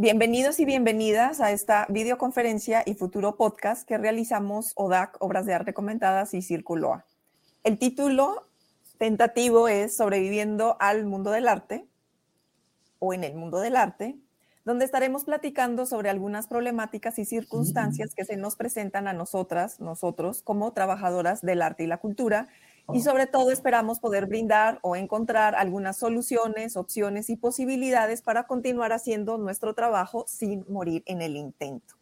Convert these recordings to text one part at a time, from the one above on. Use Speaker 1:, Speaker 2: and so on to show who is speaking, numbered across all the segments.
Speaker 1: Bienvenidos y bienvenidas a esta videoconferencia y futuro podcast que realizamos ODAC, Obras de Arte Comentadas y Círculo A. El título tentativo es Sobreviviendo al mundo del arte o en el mundo del arte, donde estaremos platicando sobre algunas problemáticas y circunstancias que se nos presentan a nosotras, nosotros, como trabajadoras del arte y la cultura, y sobre todo esperamos poder brindar o encontrar algunas soluciones, opciones y posibilidades para continuar haciendo nuestro trabajo sin morir en el intento.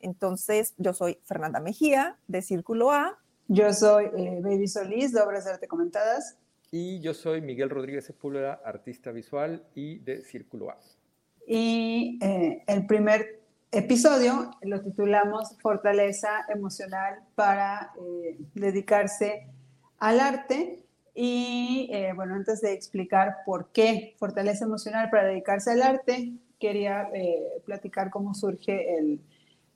Speaker 1: Entonces, yo soy Fernanda Mejía de Círculo A.
Speaker 2: Yo soy eh, Baby Solís de Obras de Arte Comentadas.
Speaker 3: Y yo soy Miguel Rodríguez Sepúlveda, artista visual y de Círculo A.
Speaker 2: Y eh, el primer episodio lo titulamos Fortaleza emocional para eh, dedicarse al arte. Y eh, bueno, antes de explicar por qué fortaleza emocional para dedicarse al arte, quería eh, platicar cómo surge el,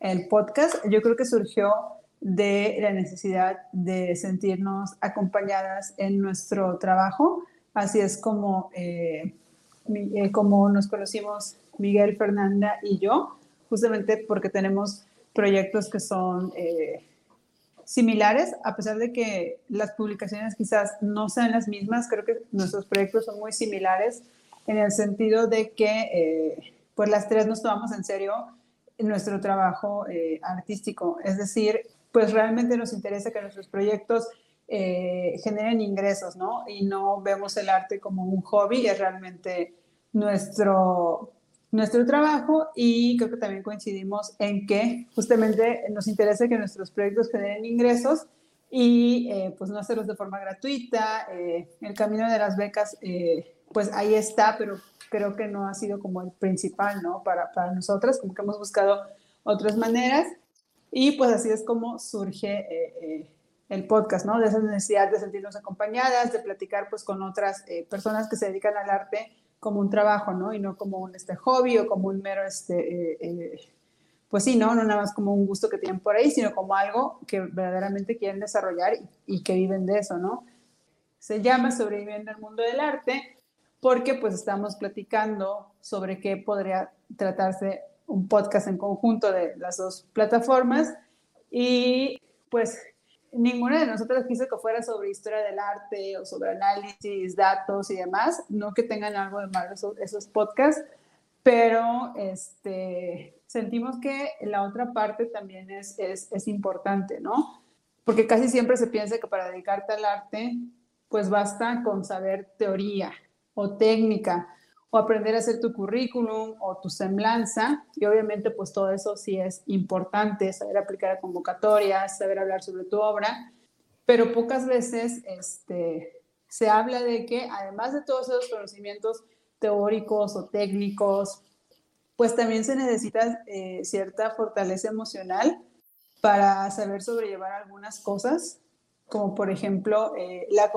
Speaker 2: el, podcast. Yo creo que surgió de la necesidad de sentirnos acompañadas en nuestro trabajo. Así es como, eh, como nos conocimos Miguel, Fernanda y yo, justamente porque tenemos proyectos que son similares, a pesar de que las publicaciones quizás no sean las mismas, creo que nuestros proyectos son muy similares en el sentido de que eh, pues las tres nos tomamos en serio nuestro trabajo eh, artístico, es decir, pues realmente nos interesa que nuestros proyectos eh, generen ingresos, ¿no? Y no vemos el arte como un hobby, es realmente nuestro, nuestro trabajo y creo que también coincidimos en que justamente nos interesa que nuestros proyectos generen ingresos y eh, pues no hacerlos de forma gratuita. Eh, el camino de las becas, eh, pues ahí está, pero creo que no ha sido como el principal, ¿no? Para, para nosotras, como que hemos buscado otras maneras y pues así es como surge el podcast, ¿no? De esa necesidad de sentirnos acompañadas, de platicar pues con otras personas que se dedican al arte como un trabajo, ¿no? Y no como un este, hobby o como un mero, este, eh, eh, pues sí, ¿no? No nada más como un gusto que tienen por ahí, sino como algo que verdaderamente quieren desarrollar y, que viven de eso, ¿no? Se llama Sobreviviendo al Mundo del Arte porque pues estamos platicando sobre qué podría tratarse un podcast en conjunto de las dos plataformas y pues ninguna de nosotras quiso que fuera sobre historia del arte o sobre análisis, datos y demás, no que tengan algo de malo esos, podcasts, pero este, sentimos que la otra parte también es, es, es, importante, ¿no? Porque casi siempre se piensa que para dedicarte al arte, pues basta con saber teoría o técnica o aprender a hacer tu currículum o tu semblanza. Y obviamente pues todo eso sí es importante, saber aplicar a convocatorias, saber hablar sobre tu obra, pero pocas veces este, se habla de que además de todos esos conocimientos teóricos o técnicos, pues también se necesita eh, cierta fortaleza emocional para saber sobrellevar algunas cosas, como por ejemplo eh, la,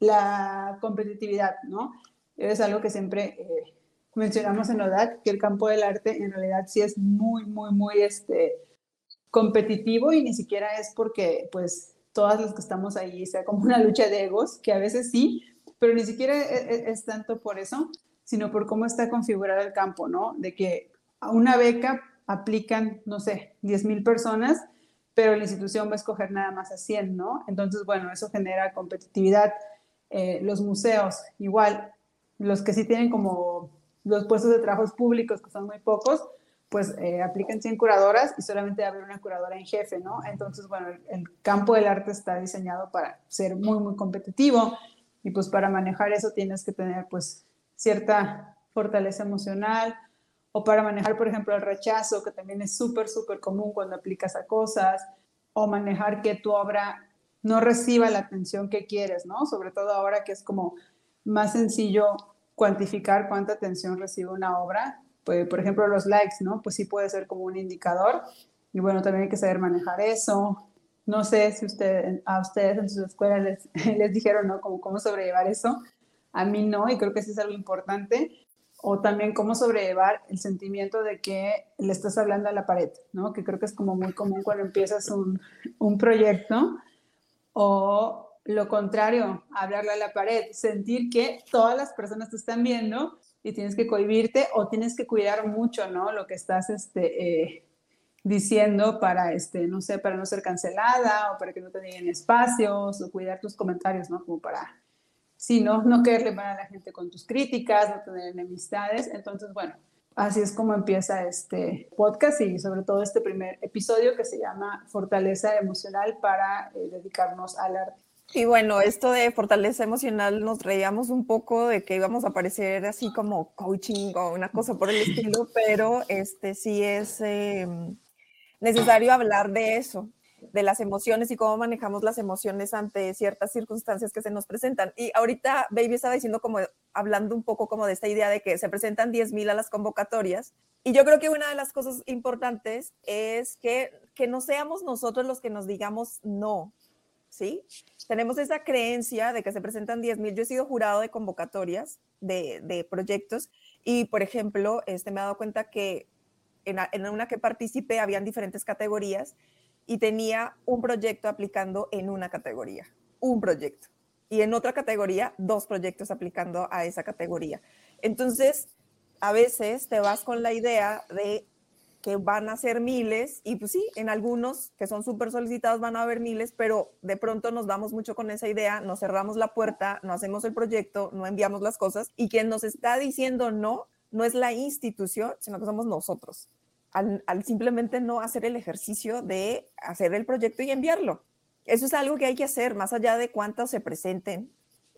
Speaker 2: la competitividad, ¿no? Es algo que siempre eh, mencionamos en ODAC, que el campo del arte en realidad sí es muy, muy, muy este, competitivo y ni siquiera es porque pues todas las que estamos ahí sea como una lucha de egos, que a veces sí, pero ni siquiera es, e, es tanto por eso, sino por cómo está configurado el campo, ¿no? De que a una beca aplican, no sé, 10 mil personas, pero la institución va a escoger nada más a 100, ¿no? Entonces, bueno, eso genera competitividad. Eh, los museos, igual, los que sí tienen como los puestos de trabajos públicos, que son muy pocos, pues eh, aplican 100 curadoras y solamente haber una curadora en jefe, ¿no? Entonces, bueno, el, campo del arte está diseñado para ser muy, muy competitivo y pues para manejar eso tienes que tener pues cierta fortaleza emocional o para manejar, por ejemplo, el rechazo, que también es súper, súper común cuando aplicas a cosas, o manejar que tu obra no reciba la atención que quieres, ¿no? Sobre todo ahora que es como más sencillo cuantificar cuánta atención recibe una obra. Pues, por ejemplo, los likes, ¿no? Pues sí puede ser como un indicador. Y bueno, también hay que saber manejar eso. No sé si usted, a ustedes en sus escuelas les, les dijeron, ¿no? Como cómo sobrellevar eso. A mí no, y creo que sí es algo importante. O también cómo sobrellevar el sentimiento de que le estás hablando a la pared, ¿no? Que creo que es como muy común cuando empiezas un, un proyecto. O lo contrario, hablarle a la pared, sentir que todas las personas te están viendo y tienes que cohibirte o tienes que cuidar mucho, ¿no? Lo que estás este, eh, diciendo para, este, no sé, para no ser cancelada o para que no te den espacios o cuidar tus comentarios, ¿no? Como para, sí, no, no quererle mal a la gente con tus críticas, no tener enemistades. Entonces, bueno, así es como empieza este podcast y sobre todo este primer episodio que se llama Fortaleza Emocional para eh, dedicarnos al arte.
Speaker 1: Y bueno, esto de fortaleza emocional nos reíamos un poco de que íbamos a aparecer así como coaching o una cosa por el estilo, pero este sí es em, necesario hablar de eso, de las emociones y cómo manejamos las emociones ante ciertas circunstancias que se nos presentan. Y ahorita Baby estaba diciendo como, hablando un poco como de esta idea de que se presentan 10.000 a las convocatorias. Y yo creo que una de las cosas importantes es que, que no seamos nosotros los que nos digamos no, ¿sí? Tenemos esa creencia de que se presentan 10.000. Yo he sido jurado de convocatorias de, proyectos y, por ejemplo, este, me he dado cuenta que en, en una que participé habían diferentes categorías y tenía un proyecto aplicando en una categoría, un proyecto. Y en otra categoría, dos proyectos aplicando a esa categoría. Entonces, a veces te vas con la idea de que van a ser miles y pues sí, en algunos que son súper solicitados van a haber miles, pero de pronto nos vamos mucho con esa idea, nos cerramos la puerta, no hacemos el proyecto, no enviamos las cosas y quien nos está diciendo no, no es la institución, sino que somos nosotros, al, al simplemente no hacer el ejercicio de hacer el proyecto y enviarlo. Eso es algo que hay que hacer, más allá de cuántos se presenten,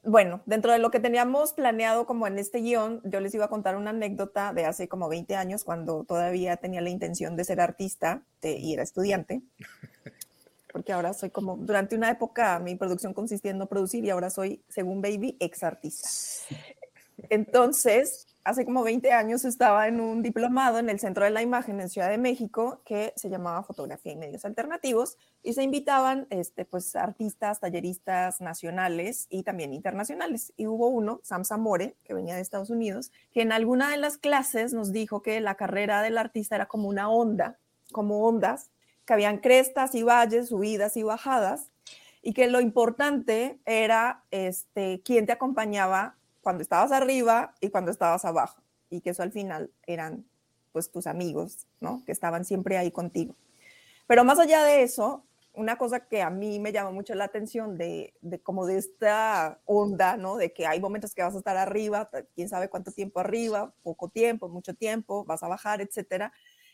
Speaker 1: bueno, dentro de lo que teníamos planeado como en este guion, yo les iba a contar una anécdota de hace como 20 años, cuando todavía tenía la intención de ser artista y era estudiante. Porque ahora soy como, durante una época mi producción consistía en no producir y ahora soy, según Baby, ex artista. Entonces, hace como 20 años estaba en un diplomado en el Centro de la Imagen en Ciudad de México que se llamaba Fotografía y Medios Alternativos y se invitaban este, pues, artistas, talleristas nacionales y también internacionales. Y hubo uno, Sam Zamore, que venía de Estados Unidos, que en alguna de las clases nos dijo que la carrera del artista era como una onda, como ondas, que habían crestas y valles, subidas y bajadas, y que lo importante era este, quién te acompañaba cuando estabas arriba y cuando estabas abajo, y que eso al final eran pues tus amigos, ¿no? Que estaban siempre ahí contigo. Pero más allá de eso, una cosa que a mí me llama mucho la atención de, de como de esta onda, ¿no? De que hay momentos que vas a estar arriba, quién sabe cuánto tiempo arriba, poco tiempo, mucho tiempo, vas a bajar, etcétera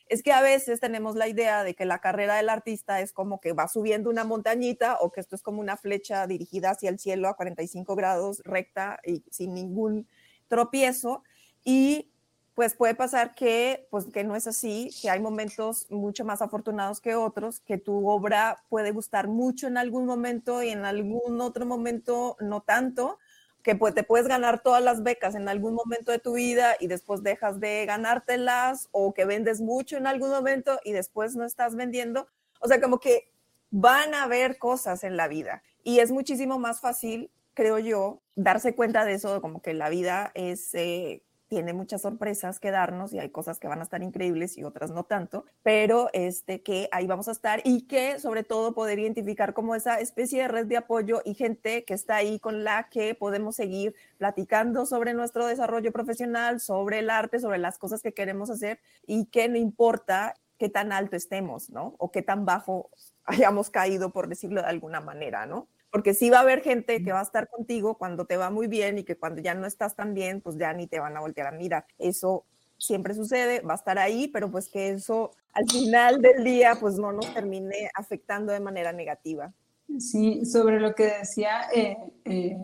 Speaker 1: es que a veces tenemos la idea de que la carrera del artista es como que va subiendo una montañita o que esto es como una flecha dirigida hacia el cielo a 45 grados recta y sin ningún tropiezo. Y pues puede pasar que pues que no es así, que hay momentos mucho más afortunados que otros, que tu obra puede gustar mucho en algún momento y en algún otro momento no tanto, que pues, te puedes ganar todas las becas en algún momento de tu vida y después dejas de ganártelas o que vendes mucho en algún momento y después no estás vendiendo. O sea, como que van a haber cosas en la vida y es muchísimo más fácil, creo yo, darse cuenta de eso, como que la vida es eh, tiene muchas sorpresas que darnos y hay cosas que van a estar increíbles y otras no tanto, pero este que ahí vamos a estar y que sobre todo poder identificar como esa especie de red de apoyo y gente que está ahí con la que podemos seguir platicando sobre nuestro desarrollo profesional, sobre el arte, sobre las cosas que queremos hacer y que no importa qué tan alto estemos, ¿no? O qué tan bajo hayamos caído, por decirlo de alguna manera, ¿no? Porque sí va a haber gente que va a estar contigo cuando te va muy bien y que cuando ya no estás tan bien, pues ya ni te van a voltear a mirar. Eso siempre sucede, va a estar ahí, pero pues que eso al final del día pues no nos termine afectando de manera negativa.
Speaker 2: Sí, sobre lo que decía eh, eh,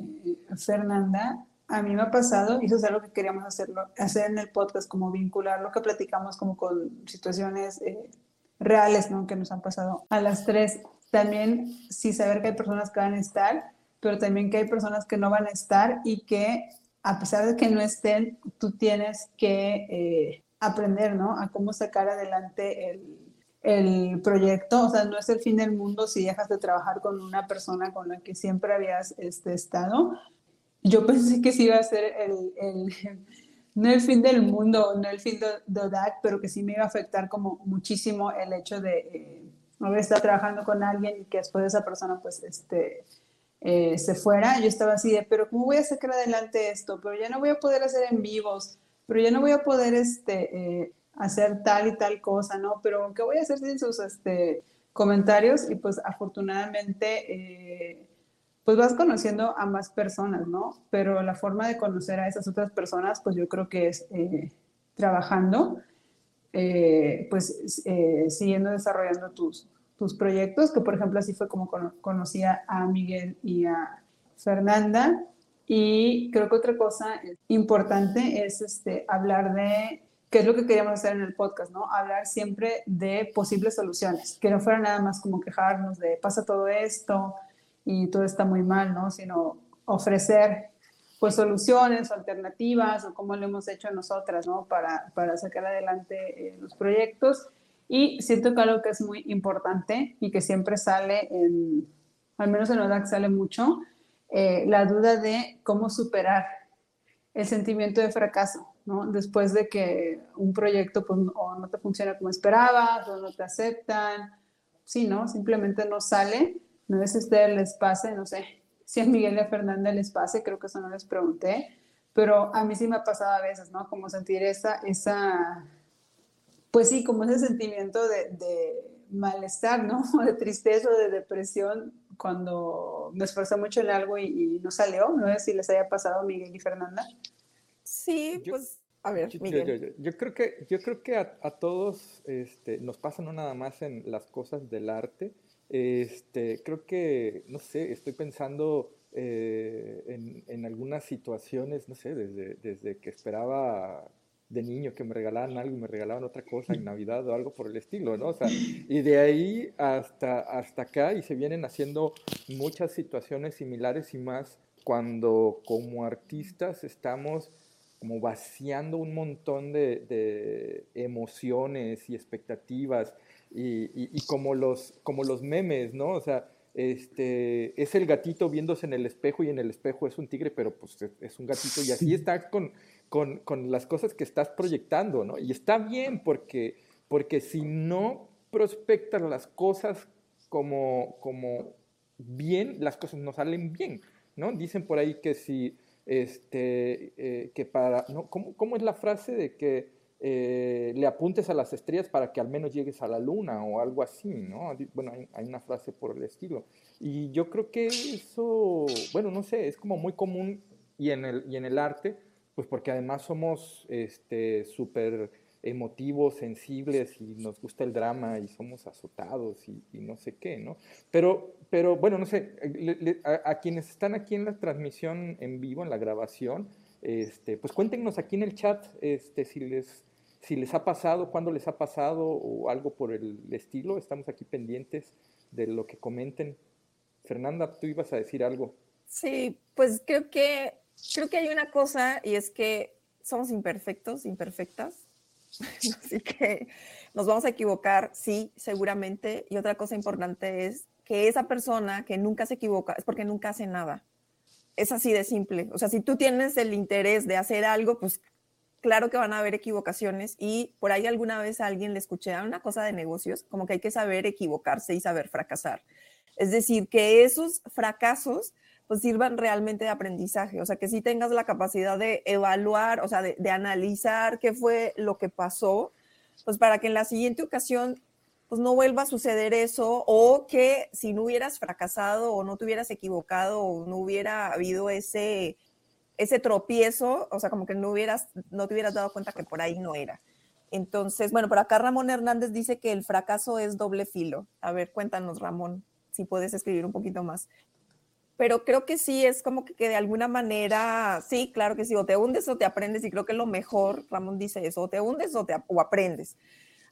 Speaker 2: Fernanda, a mí me ha pasado, y eso es algo que queríamos hacerlo, hacer en el podcast, como vincular lo que platicamos como con situaciones eh, reales, ¿no? Que nos han pasado a las tres también sí saber que hay personas que van a estar, pero también que hay personas que no van a estar y que a pesar de que no estén, tú tienes que eh, aprender, ¿no? A cómo sacar adelante el, el, proyecto. O sea, no es el fin del mundo si dejas de trabajar con una persona con la que siempre habías este, estado. Yo pensé que sí iba a ser el, el no el fin del mundo, no el fin de, de DAC, pero que sí me iba a afectar como muchísimo el hecho de... Eh, no estar trabajando con alguien y que después esa persona pues este, eh, se fuera, yo estaba así de, pero ¿cómo voy a sacar adelante esto? Pero ya no voy a poder hacer en vivos, pero ya no voy a poder este, eh, hacer tal y tal cosa, ¿no? Pero ¿qué voy a hacer sin sus este, comentarios? Y pues afortunadamente, eh, pues vas conociendo a más personas, ¿no? Pero la forma de conocer a esas otras personas, pues yo creo que es trabajando, pues siguiendo desarrollando tus, tus proyectos, que por ejemplo así fue como conocía a Miguel y a Fernanda. Y creo que otra cosa importante es este, hablar de qué es lo que queríamos hacer en el podcast, ¿no? Hablar siempre de posibles soluciones, que no fuera nada más como quejarnos de pasa todo esto y todo está muy mal, ¿no? Sino ofrecer pues soluciones alternativas o como lo hemos hecho nosotras, ¿no? Para, para sacar adelante eh, los proyectos. Y siento que algo que es muy importante y que siempre sale en, al menos en ODAC sale mucho, eh, la duda de cómo superar el sentimiento de fracaso, ¿no? Después de que un proyecto pues, o no te funciona como esperabas, o no te aceptan, sí, ¿no? Simplemente no sale. No sé si a ustedes les pase, no sé si a Miguel y a Fernanda les pase, creo que eso no les pregunté, pero a mí sí me ha pasado a veces, ¿no? Como sentir esa, esa pues sí, como ese sentimiento de, de malestar, ¿no? De tristeza o de depresión cuando me esforcé mucho en algo y, no salió. No sé si les haya pasado a Miguel y Fernanda.
Speaker 1: Sí, pues a ver,
Speaker 3: yo,
Speaker 1: Miguel.
Speaker 3: Yo, creo que, yo creo que a, todos este, nos pasa no nada más en las cosas del arte. Este, creo que, no sé, estoy pensando eh, en, en, algunas situaciones, no sé, desde, desde que esperaba de niño que me regalaban algo y me regalaban otra cosa en Navidad o algo por el estilo, ¿no? O sea, y de ahí hasta, hasta acá y se vienen haciendo muchas situaciones similares y más cuando como artistas estamos como vaciando un montón de, emociones y expectativas y, como, los, como los memes, ¿no? O sea, este, es el gatito viéndose en el espejo y en el espejo es un tigre, pero pues es un gatito y así está con, con, con, las cosas que estás proyectando, ¿no? Y está bien porque, porque si no prospectas las cosas como, como bien, las cosas no salen bien, ¿no? Dicen por ahí que si, este, eh, que para, ¿no? ¿Cómo, ¿Cómo, es la frase de que eh, le apuntes a las estrellas para que al menos llegues a la luna o algo así, ¿no? Bueno, hay, hay una frase por el estilo. Y yo creo que eso, bueno, no sé, es como muy común y en el, y en el arte, pues porque además somos este, súper emotivos, sensibles y nos gusta el drama y somos azotados y, no sé qué, ¿no? Pero, pero bueno, no sé, a, quienes están aquí en la transmisión en vivo, en la grabación, este, pues cuéntenos aquí en el chat este, si, les, si les ha pasado, cuándo les ha pasado o algo por el estilo. Estamos aquí pendientes de lo que comenten. Fernanda, tú ibas a decir algo.
Speaker 1: Sí, pues creo que creo que hay una cosa y es que somos imperfectos, imperfectas. Así que nos vamos a equivocar, sí, seguramente. Y otra cosa importante es que esa persona que nunca se equivoca es porque nunca hace nada. Es así de simple. O sea, si tú tienes el interés de hacer algo, pues claro que van a haber equivocaciones y por ahí alguna vez a alguien le escuché a una cosa de negocios, como que hay que saber equivocarse y saber fracasar. Es decir, que esos fracasos pues sirvan realmente de aprendizaje, o sea, que sí tengas la capacidad de evaluar, o sea, de, analizar qué fue lo que pasó, pues para que en la siguiente ocasión pues no vuelva a suceder eso o que si no hubieras fracasado o no te hubieras equivocado o no hubiera habido ese, ese tropiezo, o sea, como que no, hubieras, no te hubieras dado cuenta que por ahí no era. Entonces, bueno, por acá Ramón Hernández dice que el fracaso es doble filo. A ver, cuéntanos, Ramón, si puedes escribir un poquito más pero creo que sí es como que, de alguna manera, sí, claro que sí, o te hundes o te aprendes, y creo que lo mejor, Ramón dice eso, o te hundes o, te, o aprendes.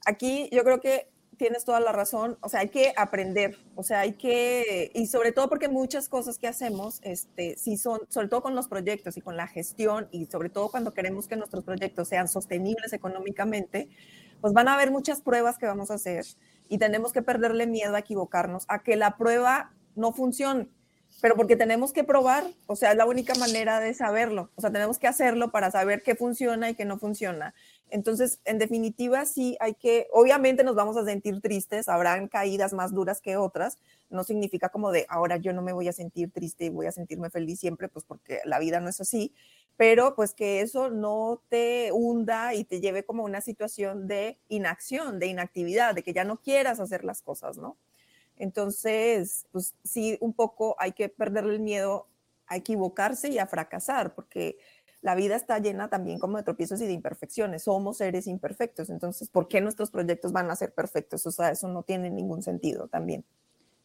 Speaker 1: Aquí yo creo que tienes toda la razón, o sea, hay que aprender, o sea, hay que, y sobre todo porque muchas cosas que hacemos, este, sí son, sobre todo con los proyectos y con la gestión, y sobre todo cuando queremos que nuestros proyectos sean sostenibles económicamente, pues van a haber muchas pruebas que vamos a hacer y tenemos que perderle miedo a equivocarnos, a que la prueba no funcione pero porque tenemos que probar, o sea, es la única manera de saberlo, o sea, tenemos que hacerlo para saber qué funciona y qué no funciona. Entonces, en definitiva, sí hay que, obviamente nos vamos a sentir tristes, habrán caídas más duras que otras, no significa como de ahora yo no me voy a sentir triste y voy a sentirme feliz siempre, pues porque la vida no es así, pero pues que eso no te hunda y te lleve como una situación de inacción, de inactividad, de que ya no quieras hacer las cosas, ¿no? Entonces, pues sí, un poco hay que perderle el miedo a equivocarse y a fracasar, porque la vida está llena también como de tropiezos y de imperfecciones. Somos seres imperfectos, entonces, ¿por qué nuestros proyectos van a ser perfectos? O sea, eso no tiene ningún sentido también.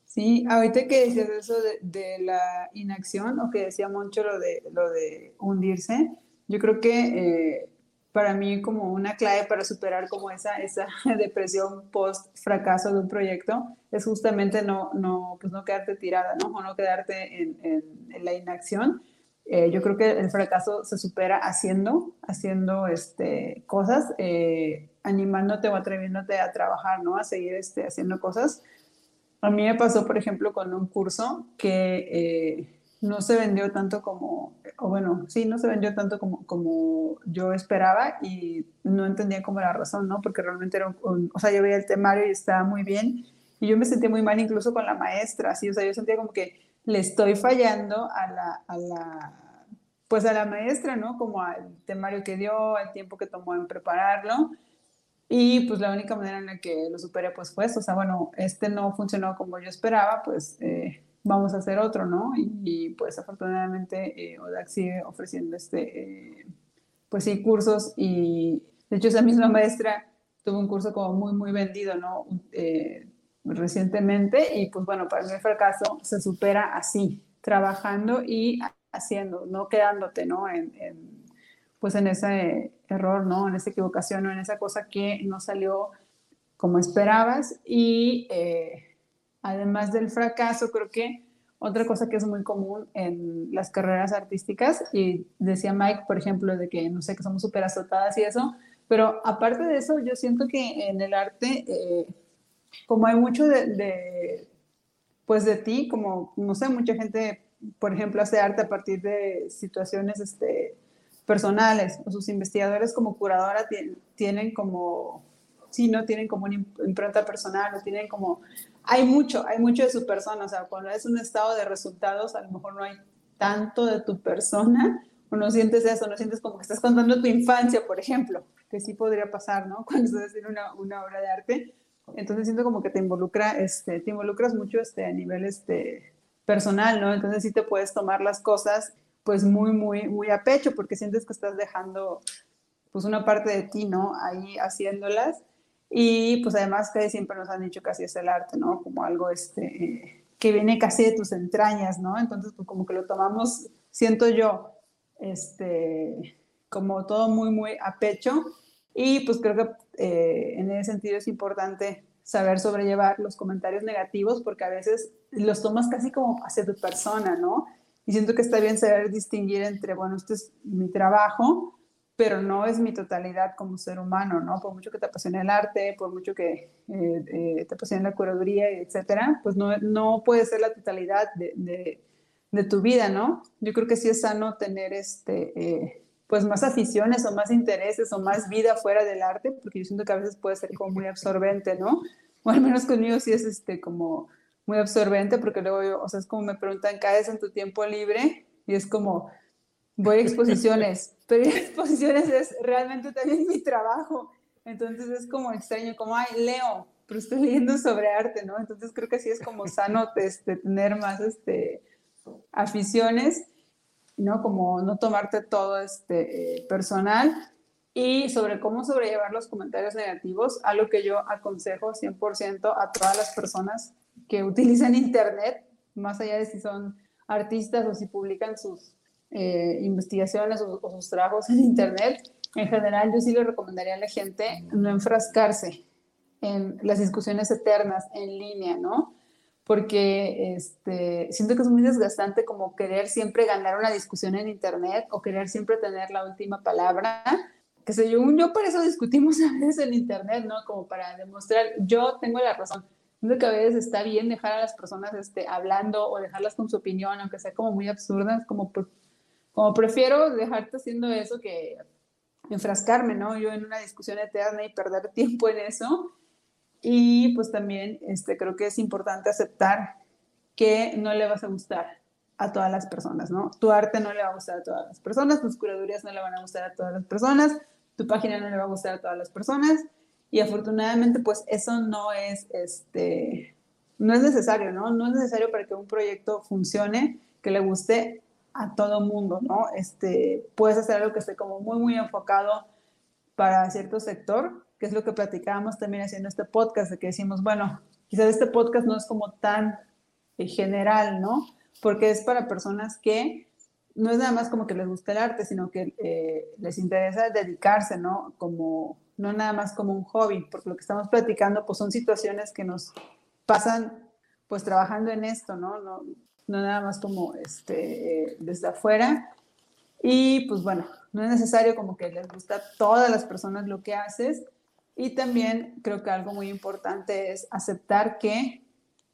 Speaker 2: Sí, ahorita que decías eso de, la inacción, o que decía Moncho lo de, lo de hundirse, yo creo que eh, para mí como una clave para superar como esa, esa depresión post fracaso de un proyecto es justamente no, no, pues no quedarte tirada, ¿no? O no quedarte en, en, la inacción. Eh, yo creo que el fracaso se supera haciendo, haciendo este, cosas, eh, animándote o atreviéndote a trabajar, ¿no? A seguir este, haciendo cosas a mí me pasó, por ejemplo, con un curso que eh, no se vendió tanto como, o bueno, sí, no se vendió tanto como, como yo esperaba y no entendía cómo la razón, ¿no? Porque realmente era un, o sea, yo veía el temario y estaba muy bien y yo me sentía muy mal incluso con la maestra, ¿sí? O sea, yo sentía como que le estoy fallando a la, a la pues a la maestra, ¿no? Como al temario que dio, al tiempo que tomó en prepararlo. Y pues la única manera en la que lo superé pues fue o sea, bueno, este no funcionó como yo esperaba, pues eh, vamos a hacer otro, ¿no? Y, pues afortunadamente eh, ODAC sigue ofreciendo este, eh, pues sí, cursos y de hecho esa misma maestra tuvo un curso como muy, muy vendido, ¿no? Recientemente y pues bueno, para mí el fracaso se supera así, trabajando y haciendo, no quedándote, ¿no? en pues en ese error, ¿no? En esa equivocación o en esa cosa que no salió como esperabas. Y eh, además del fracaso, creo que otra cosa que es muy común en las carreras artísticas, y decía Mike, por ejemplo, de que no sé, que somos súper azotadas y eso, pero aparte de eso, yo siento que en el arte, eh, como hay mucho de, de, pues de ti, como, no sé, mucha gente, por ejemplo, hace arte a partir de situaciones, este, personales, o sus investigadores como curadora tienen como, sí, no tienen como una impronta personal, o tienen como, hay mucho, hay mucho de su persona, o sea, cuando es un estado de resultados, a lo mejor no hay tanto de tu persona, o no sientes eso, no sientes como que estás contando tu infancia, por ejemplo, que sí podría pasar, ¿no? Cuando estás haciendo una, una obra de arte, entonces siento como que te involucra, este, te involucras mucho este, a nivel este, personal, ¿no? Entonces sí te puedes tomar las cosas pues muy, muy, muy a pecho, porque sientes que estás dejando pues una parte de ti, ¿no? Ahí haciéndolas. Y pues además que siempre nos han dicho que así es el arte, ¿no? Como algo este, que viene casi de tus entrañas, ¿no? Entonces pues como que lo tomamos, siento yo, este, como todo muy, muy a pecho. Y pues creo que eh, en ese sentido es importante saber sobrellevar los comentarios negativos porque a veces los tomas casi como hacia tu persona, ¿no? Y siento que está bien saber distinguir entre, bueno, este es mi trabajo, pero no es mi totalidad como ser humano, ¿no? Por mucho que te apasione el arte, por mucho que eh, eh, te apasione la curaduría, etcétera, pues no, no puede ser la totalidad de, de, de, tu vida, ¿no? Yo creo que sí es sano tener este, eh, pues más aficiones o más intereses o más vida fuera del arte, porque yo siento que a veces puede ser como muy absorbente, ¿no? O al menos conmigo sí es este como muy absorbente porque luego yo, o sea, es como me preguntan, ¿caes en tu tiempo libre? Y es como, voy a exposiciones, pero exposiciones es realmente también mi trabajo. Entonces es como extraño, como, ay, leo, pero estoy leyendo sobre arte, ¿no? Entonces creo que sí es como sano este, tener más este, aficiones, ¿no? Como no tomarte todo este, eh, personal. Y sobre cómo sobrellevar los comentarios negativos, algo que yo aconsejo 100% a todas las personas que utilizan Internet, más allá de si son artistas o si publican sus eh, investigaciones o, sus trabajos en Internet, en general yo sí le recomendaría a la gente no enfrascarse en las discusiones eternas en línea, ¿no? Porque este, siento que es muy desgastante como querer siempre ganar una discusión en Internet o querer siempre tener la última palabra. Que sé yo, yo por eso discutimos a veces en Internet, ¿no? Como para demostrar, yo tengo la razón Siento que a veces está bien dejar a las personas este, hablando o dejarlas con su opinión, aunque sea como muy absurdas, como, como prefiero dejarte haciendo eso que enfrascarme, ¿no? Yo en una discusión eterna y perder tiempo en eso. Y pues también este, creo que es importante aceptar que no le vas a gustar a todas las personas, ¿no? Tu arte no le va a gustar a todas las personas, tus curadurías no le van a gustar a todas las personas, tu página no le va a gustar a todas las personas y afortunadamente pues eso no es, este, no es necesario, ¿no? No es necesario para que un proyecto funcione, que le guste a todo mundo, ¿no? Este, puedes hacer algo que esté como muy, muy enfocado para cierto sector, que es lo que platicábamos también haciendo este podcast, de que decimos, bueno, quizás este podcast no es como tan eh, general, ¿no? Porque es para personas que no es nada más como que les gusta el arte, sino que eh, les interesa dedicarse, ¿no? Como, no nada más como un hobby, porque lo que estamos platicando, pues son situaciones que nos pasan, pues trabajando en esto, ¿no? No, no nada más como este, desde afuera. Y pues bueno, no es necesario como que les gusta a todas las personas lo que haces. Y también creo que algo muy importante es aceptar que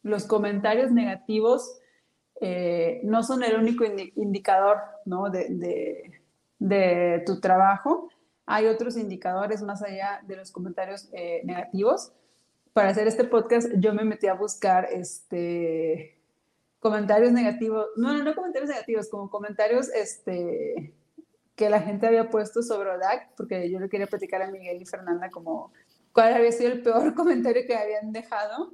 Speaker 2: los comentarios negativos eh, no son el único indicador ¿no? de, de, tu trabajo. Hay otros indicadores más allá de los comentarios eh, negativos. Para hacer este podcast yo me metí a buscar este, comentarios negativos, no, no, no comentarios negativos, como comentarios este, que la gente había puesto sobre ODAC, porque yo le quería platicar a Miguel y Fernanda como cuál había sido el peor comentario que habían dejado.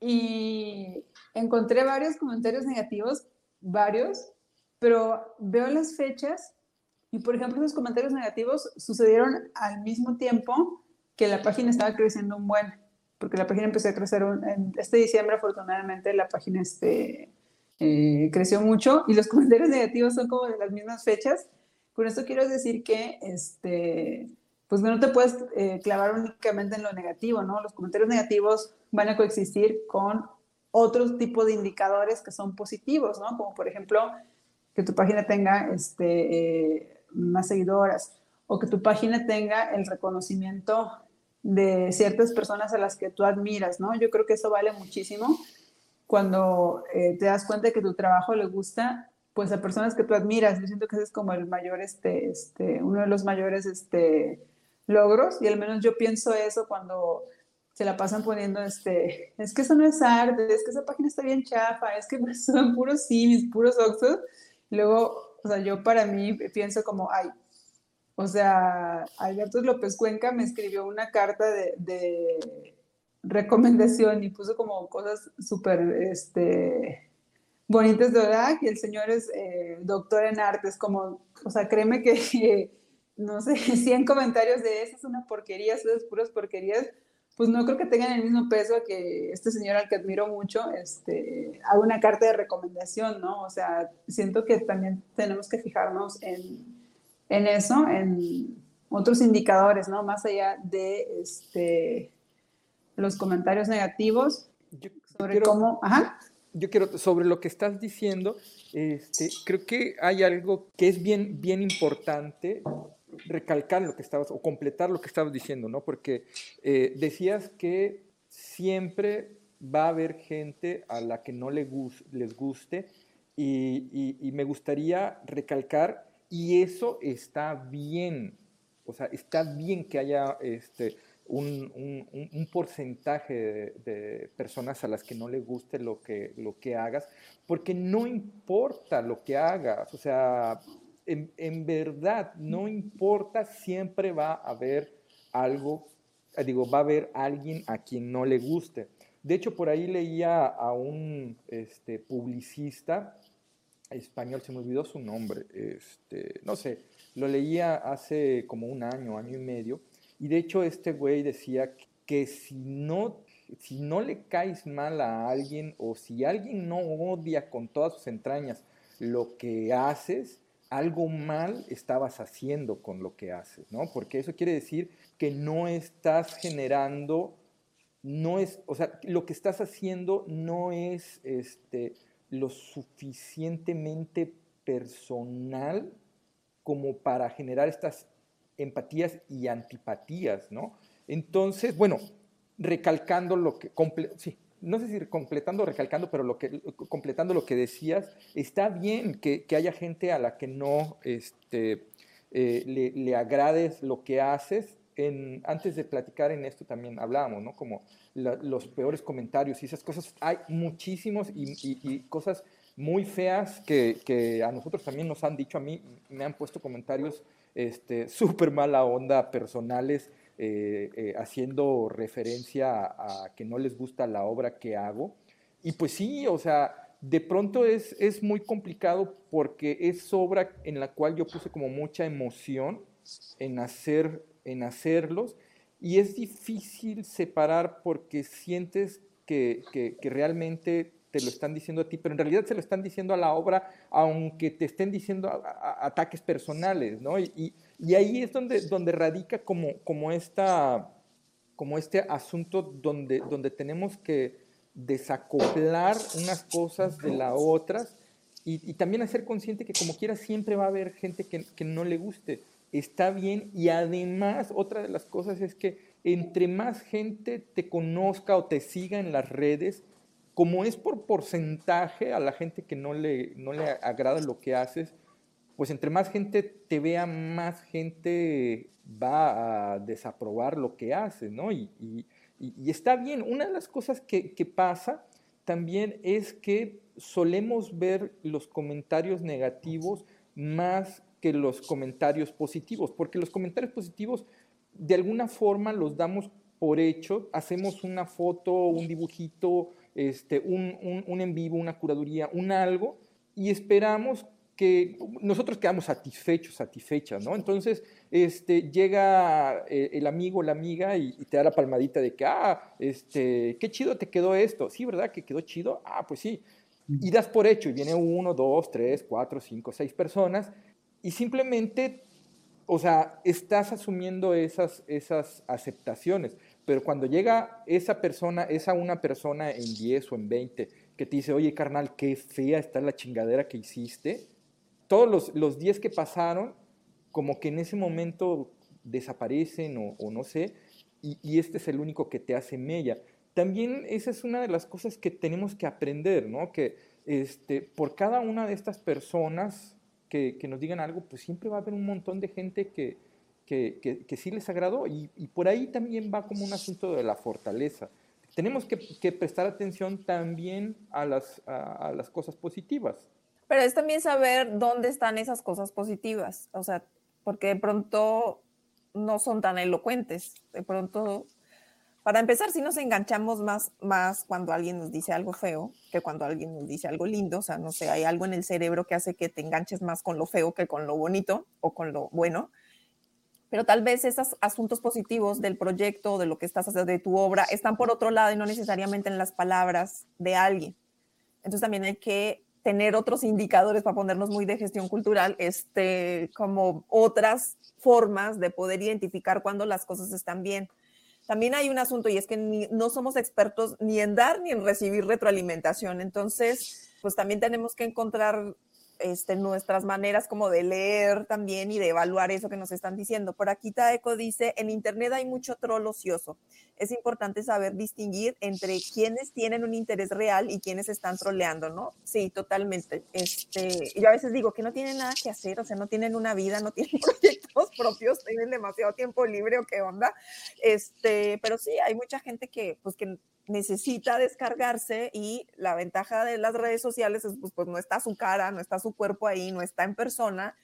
Speaker 2: Y encontré varios comentarios negativos, varios, pero veo las fechas y, por ejemplo, esos comentarios negativos sucedieron al mismo tiempo que la página estaba creciendo un buen, porque la página empezó a crecer en este diciembre, afortunadamente, la página este, eh, creció mucho y los comentarios negativos son como de las mismas fechas. Con esto quiero decir que, este, pues no te puedes eh, clavar únicamente en lo negativo, ¿no? Los comentarios negativos van a coexistir con otros tipos de indicadores que son positivos, ¿no? Como por ejemplo, que tu página tenga este, eh, más seguidoras o que tu página tenga el reconocimiento de ciertas personas a las que tú admiras, ¿no? Yo creo que eso vale muchísimo cuando eh, te das cuenta de que tu trabajo le gusta, pues a personas que tú admiras. Yo siento que ese es como el mayor, este, este, uno de los mayores este, logros y al menos yo pienso eso cuando se la pasan poniendo, este, es que eso no es arte, es que esa página está bien chafa, es que son puros simis, puros oxos. Luego, o sea, yo para mí pienso como, ay, o sea, Alberto López Cuenca me escribió una carta de, recomendación y puso como cosas súper, este, bonitas de verdad, que el señor es eh, doctor en artes, como, o sea, créeme que, no sé, 100 comentarios de eso es una porquería, esas puras porquerías, pues no creo que tengan el mismo peso que este señor al que admiro mucho, este, haga una carta de recomendación, ¿no? O sea, siento que también tenemos que fijarnos en, en eso, en otros indicadores, ¿no? Más allá de este, los comentarios negativos sobre cómo... Ajá.
Speaker 3: Yo quiero, sobre lo que estás diciendo, este, creo que hay algo que es bien, bien importante recalcar lo que estabas, o completar lo que estabas diciendo, ¿no? Porque eh, decías que siempre va a haber gente a la que no le les guste y, me gustaría recalcar, y eso está bien, o sea, está bien que haya este, un, porcentaje de, personas a las que no le guste lo que, lo que hagas, porque no importa lo que hagas, o sea, en, verdad, no importa, siempre va a haber algo, eh, digo, va a haber alguien a quien no le guste. De hecho, por ahí leía a un este, publicista español, se me olvidó su nombre, este, no sé, lo leía hace como un año, año y medio, y de hecho este güey decía que si no, si no le caes mal a alguien o si alguien no odia con todas sus entrañas lo que haces, algo mal estabas haciendo con lo que haces, ¿no? Porque eso quiere decir que no estás generando, no es, o sea, lo que estás haciendo no es este, lo suficientemente personal como para generar estas empatías y antipatías, ¿no? Entonces, bueno, recalcando lo que, sí, no sé si completando o recalcando, pero lo que, completando lo que decías, está bien que, haya gente a la que no este, eh, le, le, agrades lo que haces. En, antes de platicar en esto también hablábamos, ¿no? Como los peores comentarios y esas cosas. Hay muchísimos y, cosas muy feas que, a nosotros también nos han dicho, a mí me han puesto comentarios este, súper mala onda personales, eh, eh, haciendo referencia a, que no les gusta la obra que hago. Y pues sí, o sea, de pronto es, es muy complicado porque es obra en la cual yo puse como mucha emoción en, hacer, en hacerlos y es difícil separar porque sientes que, que, realmente te lo están diciendo a ti, pero en realidad se lo están diciendo a la obra, aunque te estén diciendo ataques personales, ¿no? Y, y, ahí es donde, donde radica como, como, esta, como este asunto donde, donde tenemos que desacoplar unas cosas de las otras y, y, también hacer consciente que como quiera siempre va a haber gente que, que no le guste está bien y además otra de las cosas es que entre más gente te conozca o te siga en las redes, como es por porcentaje a la gente que no le, no le agrada lo que haces, pues entre más gente te vea, más gente va a desaprobar lo que haces, ¿no? Y, está bien. Una de las cosas que, que pasa también es que solemos ver los comentarios negativos más que los comentarios positivos, porque los comentarios positivos de alguna forma los damos por hecho, hacemos una foto, un dibujito, este, un, un, en vivo, una curaduría, un algo, y esperamos que nosotros quedamos satisfechos, satisfechas, ¿no? Entonces, este, llega eh, el amigo, la amiga y, te da la palmadita de que, ah, este, qué chido te quedó esto. Sí, ¿verdad? Que quedó chido. Ah, pues sí. Y das por hecho, y viene uno, dos, tres, cuatro, cinco, seis personas, y simplemente, o sea, estás asumiendo esas, esas aceptaciones. Pero cuando llega esa persona, esa una persona en 10 o en 20 que te dice, oye carnal, qué fea está la chingadera que hiciste, todos los, los 10 que pasaron, como que en ese momento desaparecen o, no sé, y, y, este es el único que te hace mella. También esa es una de las cosas que tenemos que aprender, ¿no? Que este, por cada una de estas personas que, nos digan algo, pues siempre va a haber un montón de gente que, que, que, sí les agradó y, y, por ahí también va como un asunto de la fortaleza. Tenemos que, prestar atención también a las, a, las cosas positivas.
Speaker 1: Pero es también saber dónde están esas cosas positivas, o sea, porque de pronto no son tan elocuentes, de pronto para empezar, si nos enganchamos más, más cuando alguien nos dice algo feo que cuando alguien nos dice algo lindo, o sea, no sé, hay algo en el cerebro que hace que te enganches más con lo feo que con lo bonito o con lo bueno. Pero tal vez esos asuntos positivos del proyecto, de lo que estás haciendo, de tu obra, están por otro lado y no necesariamente en las palabras de alguien. Entonces también hay que tener otros indicadores para ponernos muy de gestión cultural, este, como otras formas de poder identificar cuando las cosas están bien también hay un asunto y es que no somos expertos ni en dar ni en recibir retroalimentación. Entonces, pues también tenemos que encontrar este, nuestras maneras como de leer también y de evaluar eso que nos están diciendo. Por aquí Taeko dice, en Internet hay mucho troll ocioso. Es importante saber distinguir entre quienes tienen un interés real y quienes están troleando, ¿no? Sí, totalmente. Este, yo a veces digo que no tienen nada que hacer, o sea, no tienen una vida, no tienen proyectos propios, tienen demasiado tiempo libre o qué onda. Este, pero sí, hay mucha gente que, pues, que necesita descargarse y la ventaja de las redes sociales es pues, pues, no está su cara, no está su cuerpo ahí, no está en persona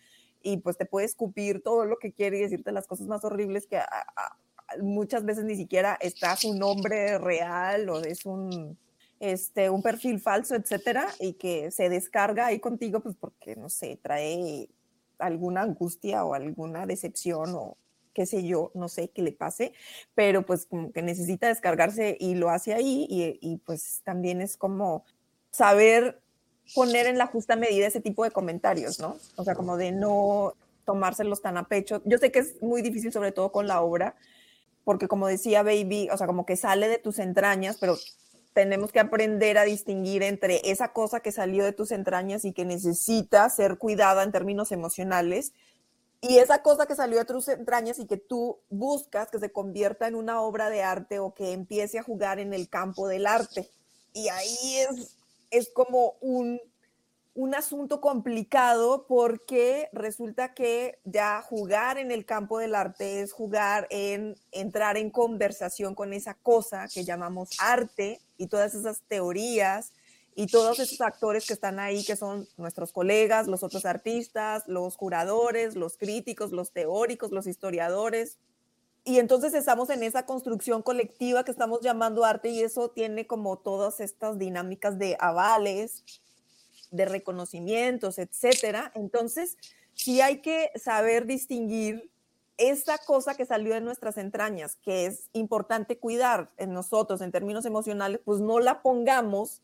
Speaker 1: y pues te puede escupir todo lo que quiere y decirte las cosas más horribles que muchas veces ni siquiera está su nombre real o es un este un perfil falso, etcétera, y que se descarga ahí contigo pues porque no sé, trae alguna angustia o alguna decepción o qué sé yo, no sé qué le pase, pero pues como que necesita descargarse y lo hace ahí y, pues también es como saber poner en la justa medida ese tipo de comentarios, ¿no? O sea, como de no tomárselos tan a pecho. Yo sé que es muy difícil, sobre todo con la obra, porque como decía Baby, o sea, como que sale de tus entrañas, pero tenemos que aprender a distinguir entre esa cosa que salió de tus entrañas y que necesita ser cuidada en términos emocionales y esa cosa que salió de tus entrañas y que tú buscas que se convierta en una obra de arte o que empiece a jugar en el campo del arte. Y ahí es, es como un, un asunto complicado porque resulta que ya jugar en el campo del arte es jugar en entrar en conversación con esa cosa que llamamos arte y todas esas teorías y todos esos actores que están ahí, que son nuestros colegas, los otros artistas, los curadores, los críticos, los teóricos, los historiadores. Y entonces estamos en esa construcción colectiva que estamos llamando arte y eso tiene como todas estas dinámicas de avales, de reconocimientos, etcétera. Entonces, sí hay que saber distinguir esa cosa que salió de nuestras entrañas, que es importante cuidar en nosotros en términos emocionales, pues no la pongamos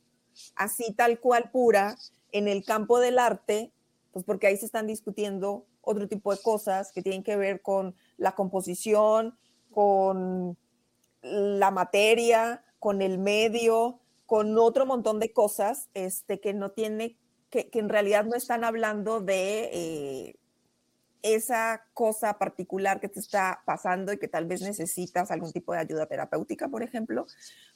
Speaker 1: así tal cual pura en el campo del arte, pues porque ahí se están discutiendo otro tipo de cosas que tienen que ver con la composición, con la materia, con el medio, con otro montón de cosas este, que no tiene, que, en realidad no están hablando de eh, esa cosa particular que te está pasando y que tal vez necesitas algún tipo de ayuda terapéutica, por ejemplo,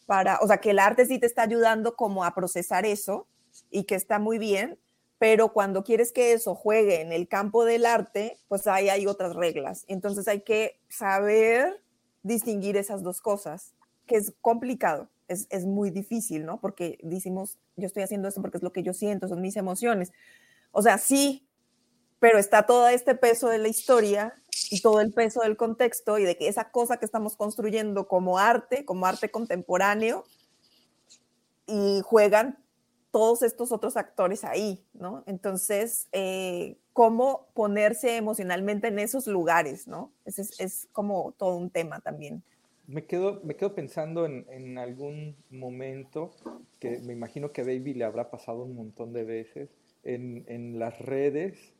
Speaker 1: para, o sea, que el arte sí te está ayudando como a procesar eso y que está muy bien, pero cuando quieres que eso juegue en el campo del arte, pues ahí hay otras reglas. Entonces hay que saber distinguir esas dos cosas, que es complicado, es, es muy difícil, ¿no? Porque decimos, yo estoy haciendo esto porque es lo que yo siento, son mis emociones. O sea, sí, pero está todo este peso de la historia y todo el peso del contexto y de que esa cosa que estamos construyendo como arte, como arte contemporáneo, y juegan todos estos otros actores ahí, ¿no? Entonces, eh, ¿cómo ponerse emocionalmente en esos lugares, ¿no? Es, es, como todo un tema también.
Speaker 3: Me quedo, me quedo pensando en, en, algún momento que me imagino que a Baby le habrá pasado un montón de veces en, en las redes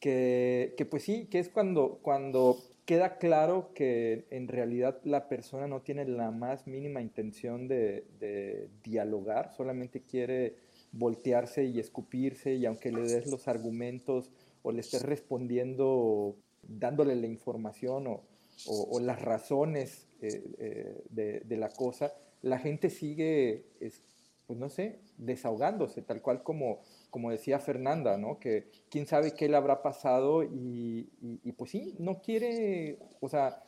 Speaker 3: que, pues sí, que es cuando, cuando queda claro que en realidad la persona no tiene la más mínima intención de, dialogar, solamente quiere voltearse y escupirse y aunque le des los argumentos o le estés respondiendo dándole la información o, las razones eh, eh, de, de, la cosa, la gente sigue, pues no sé, desahogándose, tal cual como, como decía Fernanda, ¿no? Que quién sabe qué le habrá pasado y, pues sí, no quiere, o sea,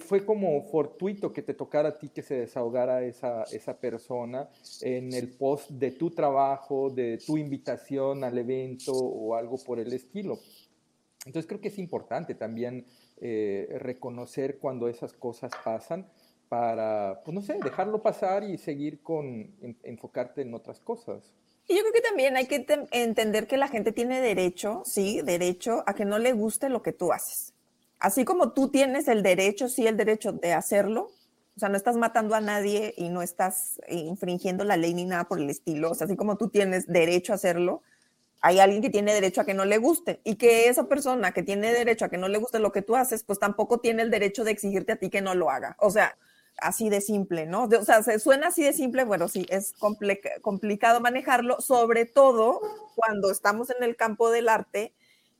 Speaker 3: fue como fortuito que te tocara a ti que se desahogara esa, esa persona en el post de tu trabajo, de tu invitación al evento o algo por el estilo. Entonces creo que es importante también eh, reconocer cuando esas cosas pasan para, pues no sé, dejarlo pasar y seguir con, enfocarte en otras cosas.
Speaker 1: Y yo creo que también hay que entender que la gente tiene derecho, sí, derecho a que no le guste lo que tú haces. Así como tú tienes el derecho, sí, el derecho de hacerlo, o sea, no estás matando a nadie y no estás infringiendo la ley ni nada por el estilo. O sea, así como tú tienes derecho a hacerlo, hay alguien que tiene derecho a que no le guste y que esa persona que tiene derecho a que no le guste lo que tú haces, pues tampoco tiene el derecho de exigirte a ti que no lo haga. O sea, así de simple, ¿no? o sea, se suena así de simple, bueno, sí, es complicado manejarlo, sobre todo cuando estamos en el campo del arte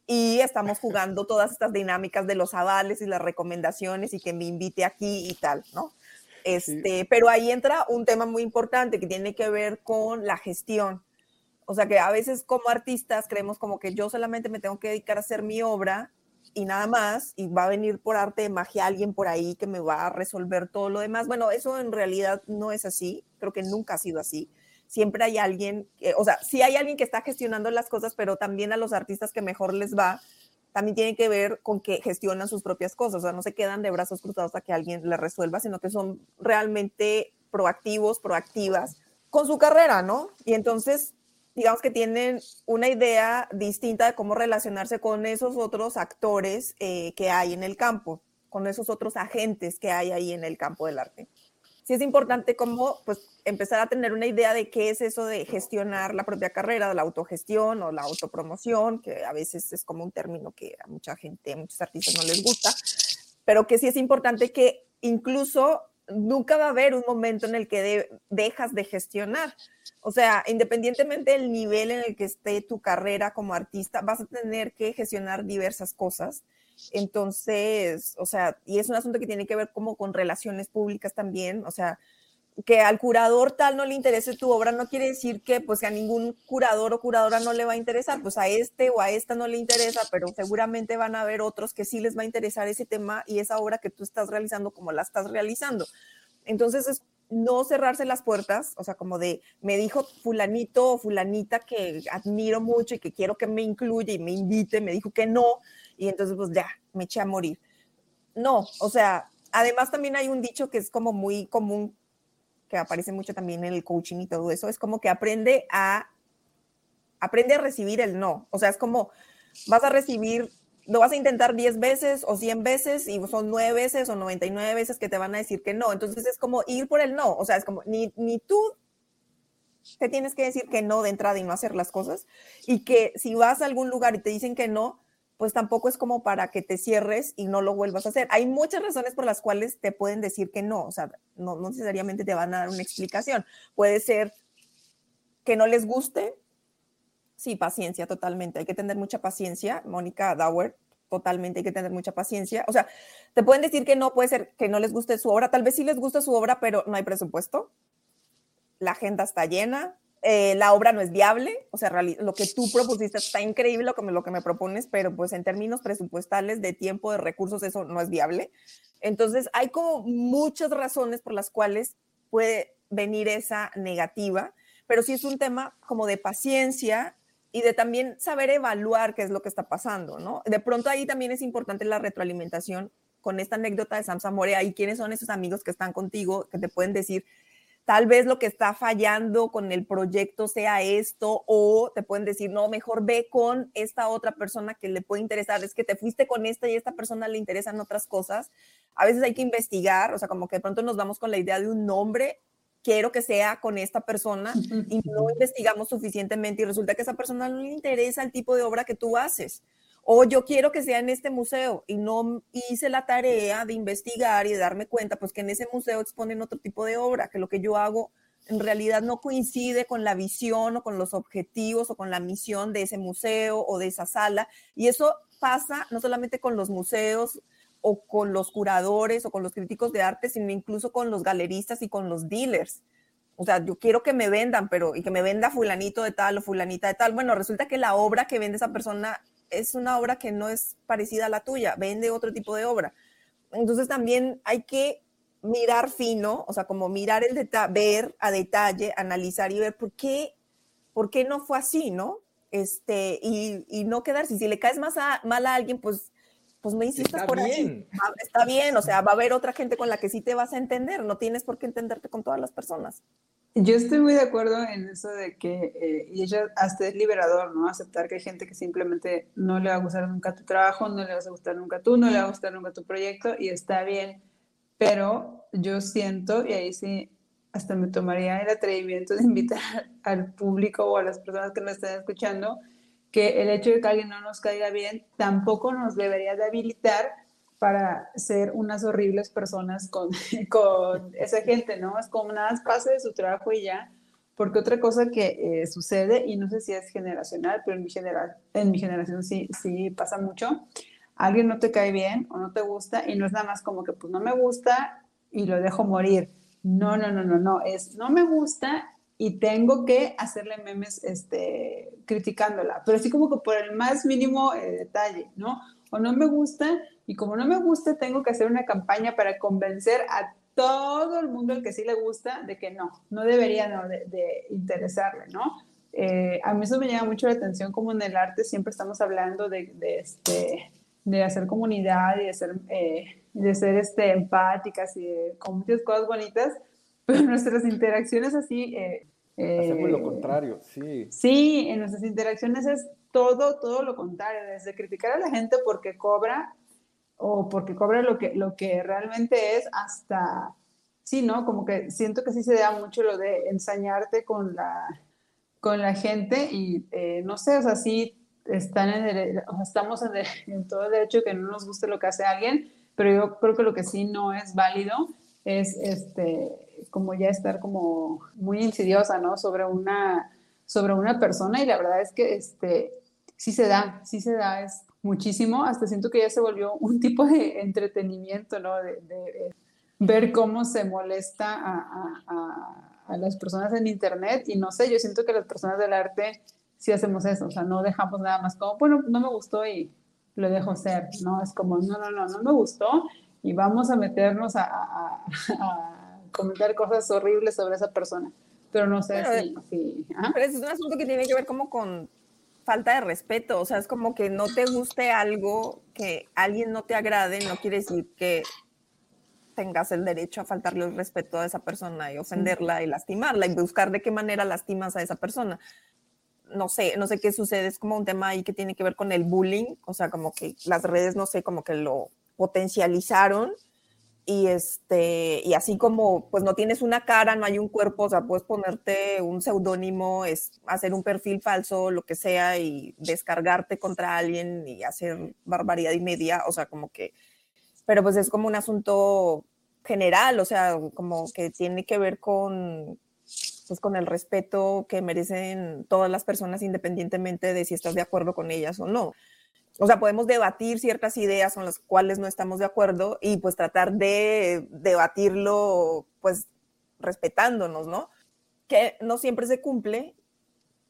Speaker 1: y estamos jugando todas estas dinámicas de los avales y las recomendaciones y que me invite aquí y tal, ¿no? Este, Pero ahí entra un tema muy importante que tiene que ver con la gestión. O sea que a veces como artistas creemos como que yo solamente me tengo que dedicar a hacer mi obra y nada más, y va a venir por arte de magia alguien por ahí que me va a resolver todo lo demás. Bueno, eso en realidad no es así, creo que nunca ha sido así. Siempre hay alguien, o sea, sí hay alguien que está gestionando las cosas, pero también a los artistas que mejor les va, también tiene que ver con que gestionan sus propias cosas, o sea, no se quedan de brazos cruzados a que alguien les resuelva, sino que son realmente proactivos, proactivas con su carrera, ¿no? Y entonces digamos que tienen una idea distinta de cómo relacionarse con esos otros actores eh, que hay en el campo, con esos otros agentes que hay ahí en el campo del arte. Sí es importante como pues empezar a tener una idea de qué es eso de gestionar la propia carrera, de la autogestión o la autopromoción, que a veces es como un término que a mucha gente, a muchos artistas no les gusta, pero que sí es importante que incluso nunca va a haber un momento en el que dejas de gestionar. O sea, independientemente del nivel en el que esté tu carrera como artista, vas a tener que gestionar diversas cosas. Entonces, o sea, y es un asunto que tiene que ver como con relaciones públicas también, o sea, que al curador tal no le interese tu obra no quiere decir que pues a ningún curador o curadora no le va a interesar, pues a este o a esta no le interesa, pero seguramente van a haber otros que sí les va a interesar ese tema y esa obra que tú estás realizando como la estás realizando. Entonces es no cerrarse las puertas, o sea, como de, me dijo fulanito o fulanita que admiro mucho y que quiero que me incluya y me invite, me dijo que no, y entonces pues ya, me eché a morir. No, o sea, además también hay un dicho que es como muy común, que aparece mucho también en el coaching y todo eso, es como que aprende a, aprende a recibir el no, o sea, es como, vas a recibir lo vas a intentar 10 veces o 100 veces y son 9 veces o 99 veces que te van a decir que no. Entonces es como ir por el no. O sea, es como ni, ni tú te tienes que decir que no de entrada y no hacer las cosas. Y que si vas a algún lugar y te dicen que no, pues tampoco es como para que te cierres y no lo vuelvas a hacer. Hay muchas razones por las cuales te pueden decir que no. O sea, no, no necesariamente te van a dar una explicación. Puede ser que no les guste, Sí, paciencia, totalmente. Hay que tener mucha paciencia. Mónica Dauer, totalmente hay que tener mucha paciencia. O sea, te pueden decir que no, puede ser que no les guste su obra. Tal vez sí les gusta su obra, pero no hay presupuesto. La agenda está llena. Eh, la obra no es viable. O sea, lo que tú propusiste está increíble, lo lo que me propones, pero pues en términos presupuestales, de tiempo, de recursos, eso no es viable. Entonces, hay como muchas razones por las cuales puede venir esa negativa, pero sí es un tema como de paciencia y de también saber evaluar qué es lo que está pasando, ¿no? De pronto ahí también es importante la retroalimentación con esta anécdota de Samsa Morea y quiénes son esos amigos que están contigo, que te pueden decir, tal vez lo que está fallando con el proyecto sea esto, o te pueden decir, no, mejor ve con esta otra persona que le puede interesar, es que te fuiste con esta y esta persona le interesan otras cosas. A veces hay que investigar, o sea, como que de pronto nos vamos con la idea de un nombre quiero que sea con esta persona y no investigamos suficientemente y resulta que a esa persona no le interesa el tipo de obra que tú haces. O yo quiero que sea en este museo y no hice la tarea de investigar y de darme cuenta, pues que en ese museo exponen otro tipo de obra, que lo que yo hago en realidad no coincide con la visión o con los objetivos o con la misión de ese museo o de esa sala. Y eso pasa no solamente con los museos o con los curadores o con los críticos de arte, sino incluso con los galeristas y con los dealers. O sea, yo quiero que me vendan, pero y que me venda fulanito de tal o fulanita de tal. Bueno, resulta que la obra que vende esa persona es una obra que no es parecida a la tuya, vende otro tipo de obra. Entonces también hay que mirar fino, o sea, como mirar el detalle, ver a detalle, analizar y ver por qué, por qué no fue así, ¿no? Este, y, y no quedarse. Si le caes más a, mal a alguien, pues pues me insistas por ahí. Está bien, o sea, va a haber otra gente con la que sí te vas a entender, no tienes por qué entenderte con todas las personas.
Speaker 2: Yo estoy muy de acuerdo en eso de que, eh, y ella hasta es liberador, ¿no? Aceptar que hay gente que simplemente no le va a gustar nunca tu trabajo, no le vas a gustar nunca tú, no le va a gustar nunca tu proyecto, y está bien. Pero yo siento, y ahí sí, hasta me tomaría el atrevimiento de invitar al público o a las personas que me estén escuchando que el hecho de que alguien no nos caiga bien tampoco nos debería de habilitar para ser unas horribles personas con, con esa gente, ¿no? Es como nada más pase de su trabajo y ya, porque otra cosa que eh, sucede, y no sé si es generacional, pero en mi, genera en mi generación sí, sí pasa mucho, alguien no te cae bien o no te gusta y no es nada más como que pues no me gusta y lo dejo morir. No, no, no, no, no, es no me gusta y tengo que hacerle memes este, criticándola, pero así como que por el más mínimo eh, detalle, ¿no? O no me gusta y como no me gusta, tengo que hacer una campaña para convencer a todo el mundo el que sí le gusta de que no, no debería no, de, interesarle, ¿no? Eh, a mí eso me llama mucho la atención, como en el arte siempre estamos hablando de, de este, de hacer comunidad y de ser, eh, de ser este, empáticas y con muchas cosas bonitas, pero nuestras interacciones así... Eh,
Speaker 3: Hacemos lo eh, contrario, sí.
Speaker 2: Sí, en nuestras interacciones es todo, todo lo contrario, desde criticar a la gente porque cobra o porque cobra lo que, lo que realmente es hasta, sí, ¿no? Como que siento que sí se da mucho lo de ensañarte con la, con la gente y eh, no sé, o sea, sí están en o sea, estamos en, en todo el derecho que no nos guste lo que hace alguien, pero yo creo que lo que sí no es válido es este, como ya estar como muy insidiosa, ¿no? Sobre una, sobre una persona y la verdad es que este, sí se da, sí se da, es muchísimo, hasta siento que ya se volvió un tipo de entretenimiento, ¿no? De, ver cómo se molesta a, a, a, las personas en Internet y no sé, yo siento que las personas del arte sí hacemos eso, o sea, no dejamos nada más como, bueno, no me gustó y lo dejo ser, ¿no? Es como, no, no, no, no me gustó y vamos a meternos a, comentar cosas horribles sobre esa persona. Pero no sé si...
Speaker 1: Pero es un asunto que tiene que ver como con falta de respeto, o sea, es como que no te guste algo, que alguien no te agrade, no quiere decir que tengas el derecho a faltarle el respeto a esa persona y ofenderla y lastimarla y buscar de qué manera lastimas a esa persona. No sé, no sé qué sucede, es como un tema ahí que tiene que ver con el bullying, o sea, como que las redes, no sé, como que lo potencializaron y este y así como pues no tienes una cara, no hay un cuerpo, o sea, puedes ponerte un seudónimo, es hacer un perfil falso, lo que sea y descargarte contra alguien y hacer barbaridad y media, o sea, como que pero pues es como un asunto general, o sea, como que tiene que ver con pues con el respeto que merecen todas las personas independientemente de si estás de acuerdo con ellas o no. O sea, podemos debatir ciertas ideas con las cuales no estamos de acuerdo y pues tratar de debatirlo pues respetándonos, ¿no? Que no siempre se cumple,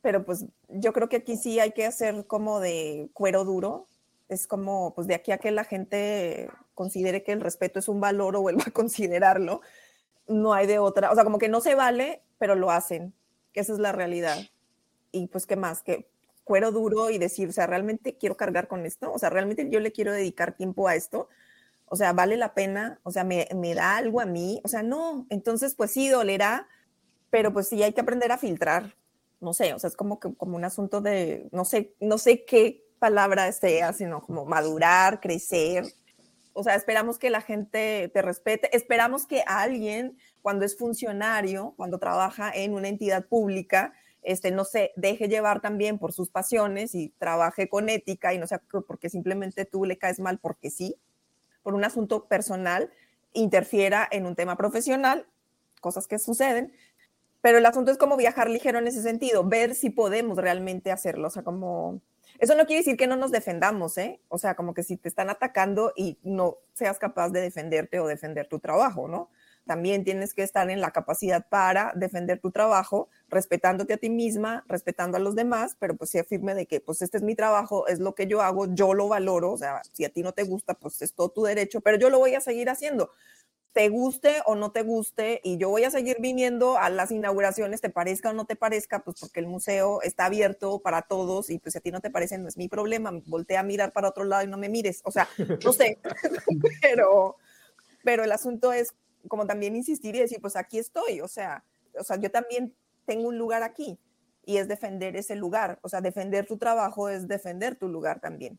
Speaker 1: pero pues yo creo que aquí sí hay que hacer como de cuero duro. Es como, pues de aquí a que la gente considere que el respeto es un valor o vuelva a considerarlo, no hay de otra. O sea, como que no se vale, pero lo hacen, esa es la realidad. Y pues, ¿qué más? Que cuero duro y decir, o sea, realmente quiero cargar con esto, o sea, realmente yo le quiero dedicar tiempo a esto, o sea, vale la pena, o sea, me, me da algo a mí, o sea, no, entonces pues sí, dolerá, pero pues sí hay que aprender a filtrar, no sé, o sea, es como que como un asunto de, no sé, no sé qué palabra sea, sino como madurar, crecer, o sea, esperamos que la gente te respete, esperamos que alguien, cuando es funcionario, cuando trabaja en una entidad pública, este, no se deje llevar también por sus pasiones y trabaje con ética y no sea porque simplemente tú le caes mal porque sí, por un asunto personal, interfiera en un tema profesional, cosas que suceden, pero el asunto es como viajar ligero en ese sentido, ver si podemos realmente hacerlo, o sea, como... Eso no quiere decir que no nos defendamos, ¿eh? O sea, como que si te están atacando y no seas capaz de defenderte o defender tu trabajo, ¿no? También tienes que estar en la capacidad para defender tu trabajo, respetándote a ti misma, respetando a los demás, pero pues sí firme de que pues este es mi trabajo, es lo que yo hago, yo lo valoro, o sea, si a ti no te gusta, pues es todo tu derecho, pero yo lo voy a seguir haciendo. Te guste o no te guste, y yo voy a seguir viniendo a las inauguraciones, te parezca o no te parezca, pues porque el museo está abierto para todos y pues si a ti no te parece, no es mi problema, voltea a mirar para otro lado y no me mires, o sea, no sé, pero, pero el asunto es como también insistir y decir, pues aquí estoy, o sea, o sea, yo también tengo un lugar aquí y es defender ese lugar, o sea, defender tu trabajo es defender tu lugar también.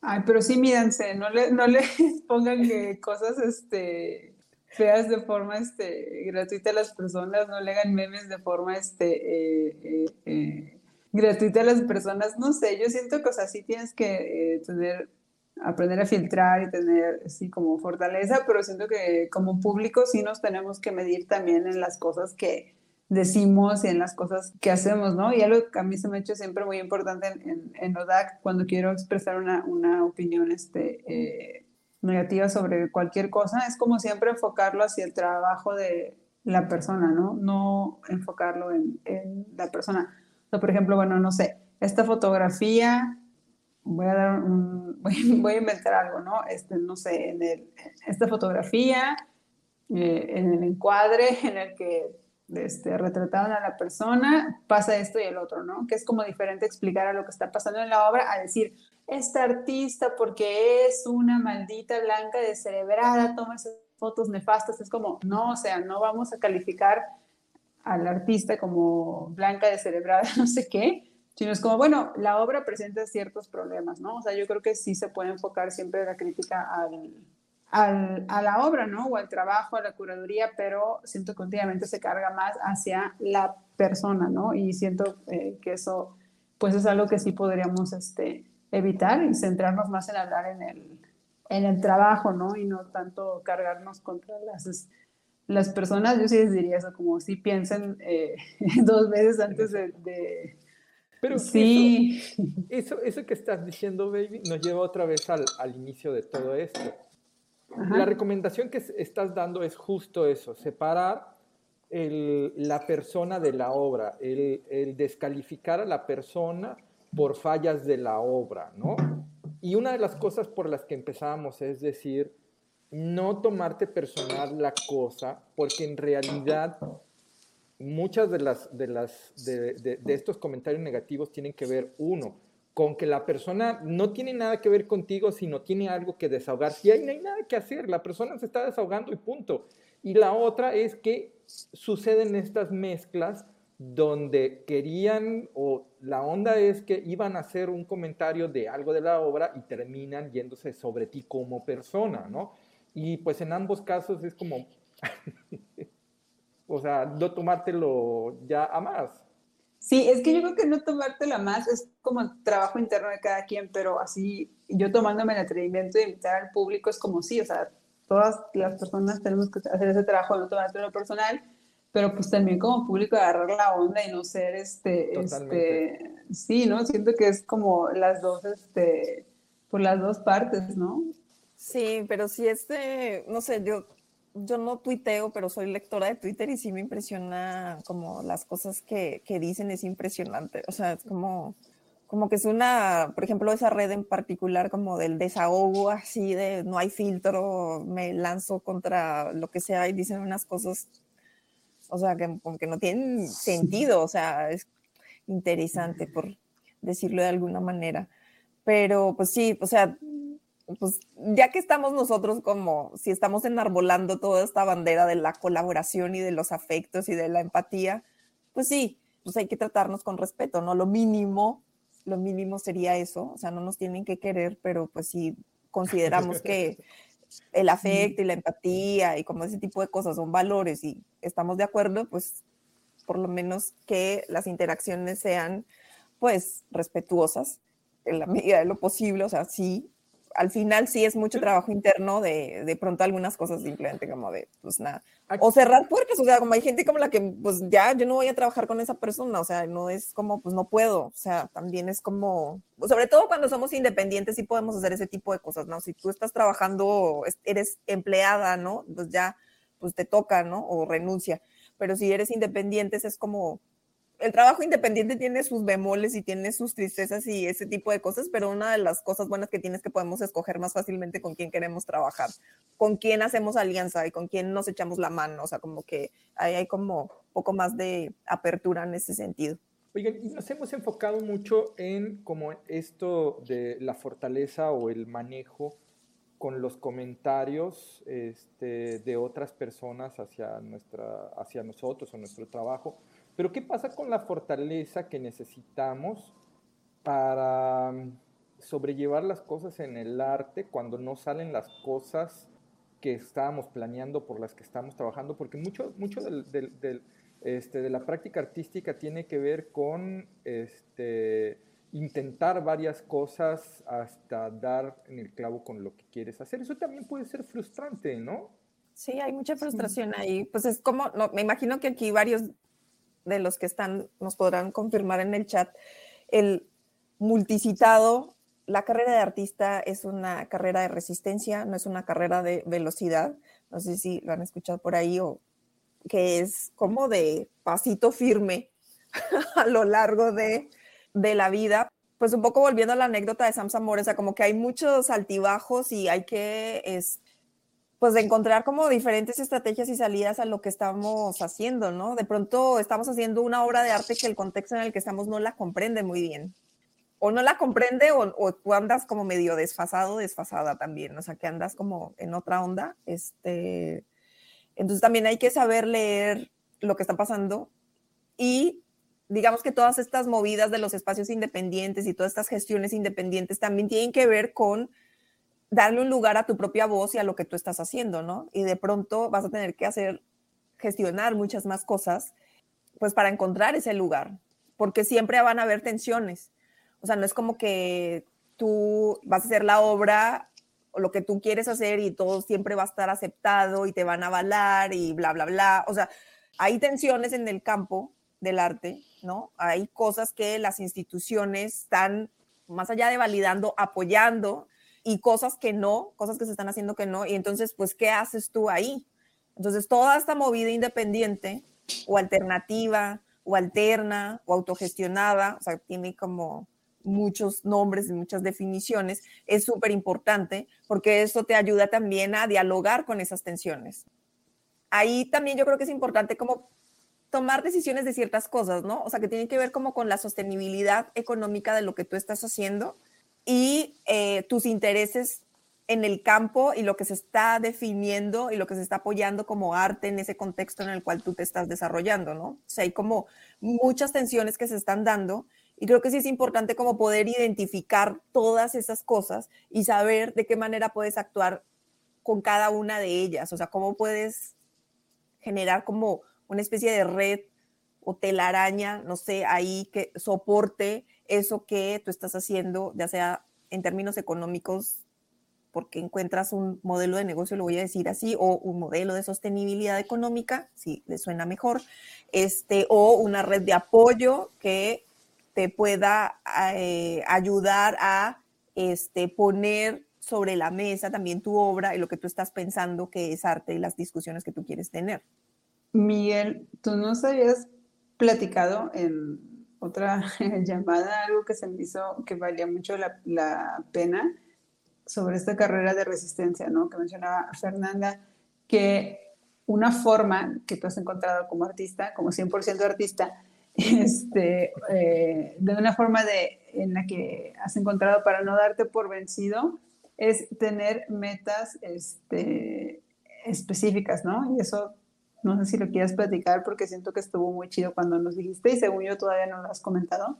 Speaker 2: Ay, pero sí mídanse, no le, no le pongan que cosas este, feas de forma este, gratuita a las personas, no le hagan memes de forma este, eh, eh, eh, gratuita a las personas, no sé, yo siento que, o sea, sí tienes que tener aprender a filtrar y tener así como fortaleza, pero siento que como público sí nos tenemos que medir también en las cosas que decimos y en las cosas que hacemos, ¿no? Y algo que a mí se me ha hecho siempre muy importante en, en, ODAC cuando quiero expresar una, una opinión este, eh, negativa sobre cualquier cosa, es como siempre enfocarlo hacia el trabajo de la persona, ¿no? No enfocarlo en, en la persona. O por ejemplo, bueno, no sé, esta fotografía voy a dar un, voy, a inventar algo, ¿no? Este, no sé, en el, esta fotografía, eh, en el encuadre en el que este, retrataron a la persona, pasa esto y el otro, ¿no? Que es como diferente explicar a lo que está pasando en la obra a decir, esta artista porque es una maldita blanca descerebrada, toma esas fotos nefastas, es como, no, o sea, no vamos a calificar al artista como blanca descerebrada, no sé qué, sino es como, bueno, la obra presenta ciertos problemas, ¿no? O sea, yo creo que sí se puede enfocar siempre la crítica al, al, a la obra, ¿no? O al trabajo, a la curaduría, pero siento que últimamente se carga más hacia la persona, ¿no? Y siento eh, que eso, pues es algo que sí podríamos este, evitar y centrarnos más en hablar en el, en el trabajo, ¿no? Y no tanto cargarnos contra las, las personas. Yo sí les diría eso, como si piensen eh, dos veces antes de
Speaker 3: pero sí. Eso, eso, que estás diciendo, baby, nos lleva otra vez al, al inicio de todo esto. La recomendación que estás dando es justo eso, separar el, la persona de la obra, el, el, descalificar a la persona por fallas de la obra, ¿no? Y una de las cosas por las que empezábamos es decir, no tomarte personal la cosa, porque en realidad muchas de, las, de, las, de, de, estos comentarios negativos tienen que ver, uno, con que la persona no tiene nada que ver contigo, sino tiene algo que desahogar. Si ahí no hay nada que hacer, la persona se está desahogando y punto. Y la otra es que suceden estas mezclas donde querían o la onda es que iban a hacer un comentario de algo de la obra y terminan yéndose sobre ti como persona, ¿no? Y pues en ambos casos es como, o sea, no tomártelo ya a más.
Speaker 2: Sí, es que yo creo que no tomártelo a más es como trabajo interno de cada quien, pero así yo tomándome el atrevimiento de invitar al público es como sí, o sea, todas las personas tenemos que hacer ese trabajo, no tomártelo personal, pero pues también como público agarrar la onda y no ser este, este, sí, ¿no? Siento que es como las dos, este, por las dos partes, ¿no?
Speaker 1: Sí, pero sí este, no sé, yo, yo no tuiteo, pero soy lectora de Twitter y sí me impresiona como las cosas que, que dicen, es impresionante. O sea, es como, como que es una, por ejemplo, esa red en particular como del desahogo, así de no hay filtro, me lanzo contra lo que sea y dicen unas cosas, o sea, que que no tienen sentido, o sea, es interesante por decirlo de alguna manera. Pero pues sí, o sea, pues ya que estamos nosotros como, si estamos enarbolando toda esta bandera de la colaboración y de los afectos y de la empatía, pues sí, pues hay que tratarnos con respeto, ¿no? Lo mínimo, lo mínimo sería eso, o sea, no nos tienen que querer, pero pues sí consideramos que el afecto y la empatía y como ese tipo de cosas son valores y estamos de acuerdo, pues por lo menos que las interacciones sean pues respetuosas en la medida de lo posible, o sea, sí, al final sí es mucho trabajo interno de, de pronto algunas cosas simplemente como de, pues nada, o cerrar puertas, o sea, como hay gente como la que, pues ya, yo no voy a trabajar con esa persona, o sea, no es como, pues no puedo, o sea, también es como, sobre todo cuando somos independientes sí podemos hacer ese tipo de cosas, ¿no? Si tú estás trabajando, eres empleada, ¿no? Pues ya, pues te toca, ¿no? O renuncia, pero si eres independiente es como, el trabajo independiente tiene sus bemoles y tiene sus tristezas y ese tipo de cosas, pero una de las cosas buenas que tienes es que podemos escoger más fácilmente con quién queremos trabajar, con quién hacemos alianza y con quién nos echamos la mano, o sea, como que ahí hay como poco más de apertura en ese sentido.
Speaker 3: Oigan, y nos hemos enfocado mucho en como esto de la fortaleza o el manejo con los comentarios este, de otras personas hacia, nuestra, hacia nosotros o nuestro trabajo. Pero ¿qué pasa con la fortaleza que necesitamos para mm, sobrellevar las cosas en el arte cuando no salen las cosas que estábamos planeando, por las que estamos trabajando? Porque mucho, mucho del, este, de la práctica artística tiene que ver con este, intentar varias cosas hasta dar en el clavo con lo que quieres hacer. Eso también puede ser frustrante, ¿no?
Speaker 1: Sí, hay mucha frustración ahí. Pues es como, no, me imagino que aquí varios de los que están nos podrán confirmar en el chat, el multicitado, la carrera de artista es una carrera de resistencia, no es una carrera de velocidad. No sé si lo han escuchado por ahí o que es como de pasito firme a lo largo de, de la vida. Pues un poco volviendo a la anécdota de Sam Zamora, o sea, como que hay muchos altibajos y hay que es, pues de encontrar como diferentes estrategias y salidas a lo que estamos haciendo, ¿no? De pronto estamos haciendo una obra de arte que el contexto en el que estamos no la comprende muy bien. O no la comprende o, o tú andas como medio desfasado, desfasada también, o sea, que andas como en otra onda. Este, entonces también hay que saber leer lo que está pasando y digamos que todas estas movidas de los espacios independientes y todas estas gestiones independientes también tienen que ver con darle un lugar a tu propia voz y a lo que tú estás haciendo, ¿no? Y de pronto vas a tener que hacer, gestionar muchas más cosas, pues para encontrar ese lugar, porque siempre van a haber tensiones. O sea, no es como que tú vas a hacer la obra o lo que tú quieres hacer y todo siempre va a estar aceptado y te van a avalar y bla, bla, bla. O sea, hay tensiones en el campo del arte, ¿no? Hay cosas que las instituciones están, más allá de validando, apoyando, y cosas que no, cosas que se están haciendo que no, y entonces, pues, ¿qué haces tú ahí? Entonces, toda esta movida independiente o alternativa o alterna o autogestionada, o sea, tiene como muchos nombres, muchas definiciones, es súper importante porque esto te ayuda también a dialogar con esas tensiones. Ahí también yo creo que es importante como tomar decisiones de ciertas cosas, ¿no? O sea, que tienen que ver como con la sostenibilidad económica de lo que tú estás haciendo y eh, tus intereses en el campo y lo que se está definiendo y lo que se está apoyando como arte en ese contexto en el cual tú te estás desarrollando, ¿no? O sea, hay como muchas tensiones que se están dando y creo que sí es importante como poder identificar todas esas cosas y saber de qué manera puedes actuar con cada una de ellas, o sea, cómo puedes generar como una especie de red o telaraña, no sé, ahí que soporte eso que tú estás haciendo, ya sea en términos económicos, porque encuentras un modelo de negocio, lo voy a decir así, o un modelo de sostenibilidad económica, si le suena mejor, este, o una red de apoyo que te pueda eh, ayudar a este, poner sobre la mesa también tu obra y lo que tú estás pensando que es arte y las discusiones que tú quieres tener.
Speaker 2: Miguel, tú nos habías platicado en otra llamada algo que se me hizo que valía mucho la, pena sobre esta carrera de resistencia, ¿no? Que mencionaba Fernanda, que una forma que tú has encontrado como artista, como 100% artista, este, eh, de una forma de, en la que has encontrado para no darte por vencido, es tener metas este, específicas, ¿no? Y eso no sé si lo quieras platicar porque siento que estuvo muy chido cuando nos dijiste y según yo todavía no lo has comentado.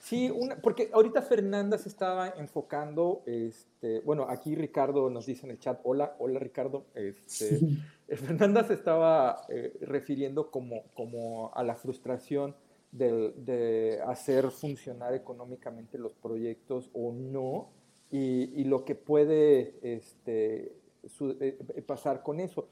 Speaker 3: Sí, porque ahorita Fernanda se estaba enfocando, este, bueno, aquí Ricardo nos dice en el chat, hola, hola Ricardo, este, eh, Fernanda se estaba eh, refiriendo como, como a la frustración de, de, hacer funcionar económicamente los proyectos o no, y, y lo que puede este, eh, pasar con eso.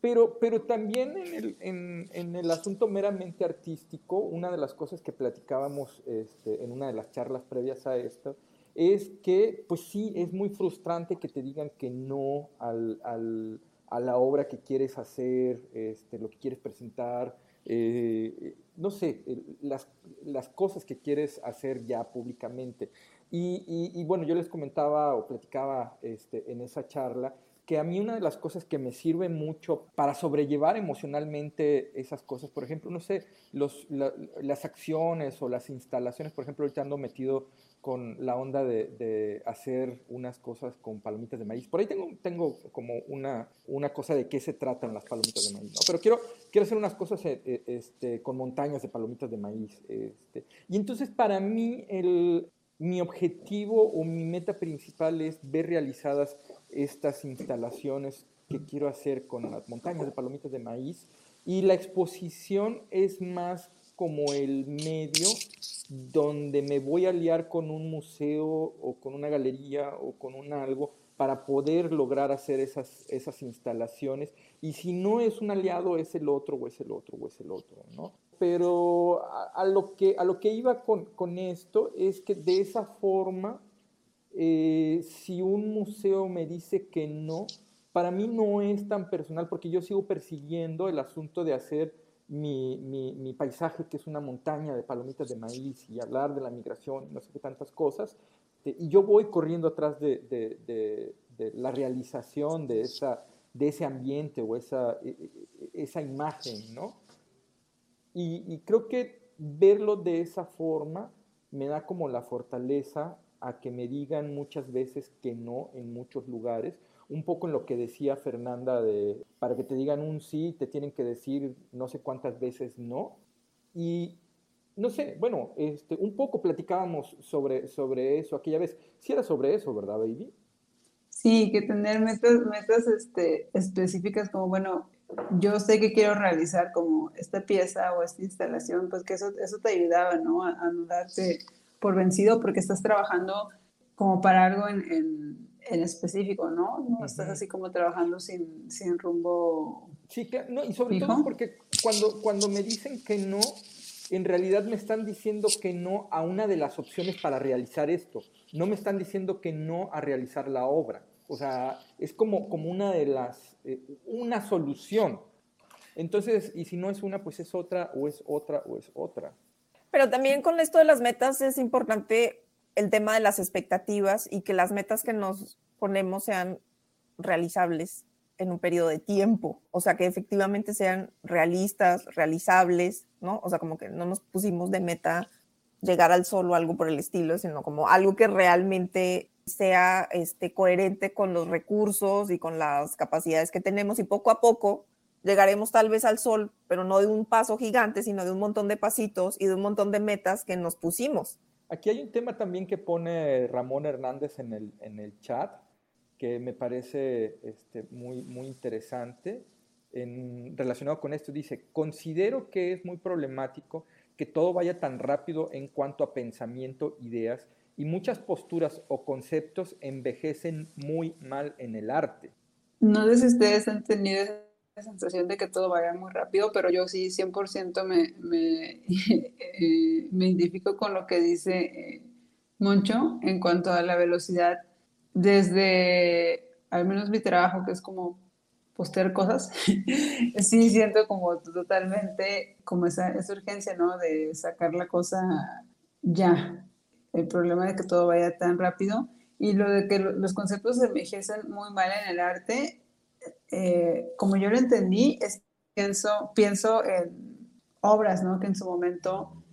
Speaker 3: Pero, pero también en el, en, en el, asunto meramente artístico, una de las cosas que platicábamos este, en una de las charlas previas a esto, es que, pues sí, es muy frustrante que te digan que no al, al, a la obra que quieres hacer, este, lo que quieres presentar, eh, no sé, las, las, cosas que quieres hacer ya públicamente. Y, y, y, bueno, yo les comentaba o platicaba este, en esa charla que a mí una de las cosas que me sirve mucho para sobrellevar emocionalmente esas cosas, por ejemplo, no sé, los, las acciones o las instalaciones, por ejemplo, ahorita ando metido con la onda de, hacer unas cosas con palomitas de maíz. Por ahí tengo, tengo como una, una cosa de qué se tratan las palomitas de maíz. Pero quiero, quiero hacer unas cosas eh, eh, este, con montañas de palomitas de maíz. Este. Y entonces para mí el, mi objetivo o mi meta principal es ver realizadas estas instalaciones que quiero hacer con las montañas de palomitas de maíz y la exposición es más como el medio donde me voy a liar con un museo o con una galería o con un algo para poder lograr hacer esas, esas instalaciones. Y si no es un aliado, es el otro, o es el otro, o es el otro, ¿no? Pero a, lo, que, a lo que iba con, con esto es que de esa forma eh, si un museo me dice que no, para mí no es tan personal porque yo sigo persiguiendo el asunto de hacer mi, mi, paisaje, que es una montaña de palomitas de maíz, y hablar de la migración y no sé qué tantas cosas. y yo voy corriendo atrás de, de, de, la realización de, esa, de ese ambiente o esa, e, e, esa imagen, ¿no? Y, y creo que verlo de esa forma me da como la fortaleza a que me digan muchas veces que no en muchos lugares. Un poco en lo que decía Fernanda de, para que te digan un sí, te tienen que decir no sé cuántas veces no. Y no sé, bueno, este, un poco platicábamos sobre, sobre eso aquella vez. Si era sobre eso, ¿verdad, baby?
Speaker 2: Sí, que tener metas, metas este, específicas como, bueno, yo sé que quiero realizar como esta pieza o esta instalación, pues que eso, eso te ayudaba, ¿no? A, a no darte por vencido porque estás trabajando como para algo en, en, específico, ¿no? No estás así como trabajando sin, sin rumbo.
Speaker 3: Sí, no, y sobre todo porque cuando, cuando me dicen que no, en realidad me están diciendo que no a una de las opciones para realizar esto. No me están diciendo que no a realizar la obra. O sea, es como, como una de las, eh, una solución. Entonces, y si no es una, pues es otra, o es otra, o es otra.
Speaker 1: Pero también con esto de las metas es importante el tema de las expectativas y que las metas que nos ponemos sean realizables en un periodo de tiempo, o sea, que efectivamente sean realistas, realizables, ¿no? O sea, como que no nos pusimos de meta llegar al sol o algo por el estilo, sino como algo que realmente sea este, coherente con los recursos y con las capacidades que tenemos y poco a poco llegaremos tal vez al sol, pero no de un paso gigante, sino de un montón de pasitos y de un montón de metas que nos pusimos.
Speaker 3: Aquí hay un tema también que pone Ramón Hernández en el, en el chat, que me parece este, muy, muy interesante. En, relacionado con esto, dice, considero que es muy problemático que todo vaya tan rápido en cuanto a pensamiento, ideas, y muchas posturas o conceptos envejecen muy mal en el arte.
Speaker 2: No sé si ustedes han tenido esa sensación de que todo vaya muy rápido, pero yo sí 100% me, me, eh, me, identifico con lo que dice eh, Moncho en cuanto a la velocidad desde al menos mi trabajo, que es como postear cosas, sí siento como totalmente como esa, esa urgencia, ¿no? De sacar la cosa ya, el problema de que todo vaya tan rápido y lo de que los conceptos se envejecen muy mal en el arte, eh, como yo lo entendí, es, pienso, pienso en obras ¿no? que en su momento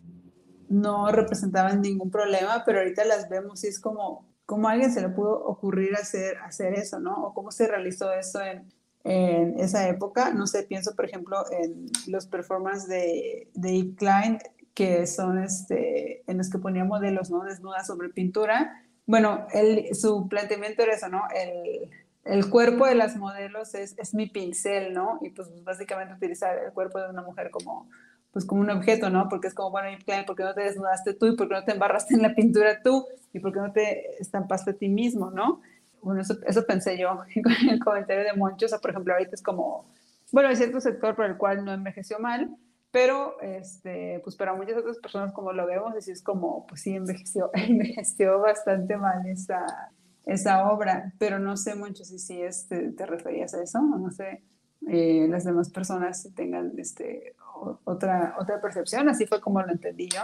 Speaker 2: no representaban ningún problema, pero ahorita las vemos y es como, ¿cómo a alguien se le pudo ocurrir hacer, hacer eso, ¿no? O cómo se realizó eso en, en esa época. No sé, pienso, por ejemplo, en los performances de, de Klein que son este, en los que ponía modelos, ¿no? Desnudas sobre pintura. Bueno, su planteamiento era eso, ¿no? El, el cuerpo de las modelos es, es, mi pincel, ¿no? Y pues básicamente utilizar el cuerpo de una mujer como, pues como un objeto, ¿no? Porque es como, bueno, ¿por qué no te desnudaste tú? ¿Y por qué no te embarraste en la pintura tú? ¿Y por qué no te estampaste a ti mismo, no? Bueno, eso, eso pensé yo con el comentario de Moncho. O sea, por ejemplo, ahorita es como, bueno, hay cierto sector por el cual no envejeció mal, pero este, pues para muchas otras personas como lo vemos, es como, pues sí, envejeció, envejeció bastante mal esa, esa obra, pero no sé mucho si sí este, te referías a eso, no sé, eh, las demás personas tengan este, otra, otra percepción, así fue como lo entendí yo.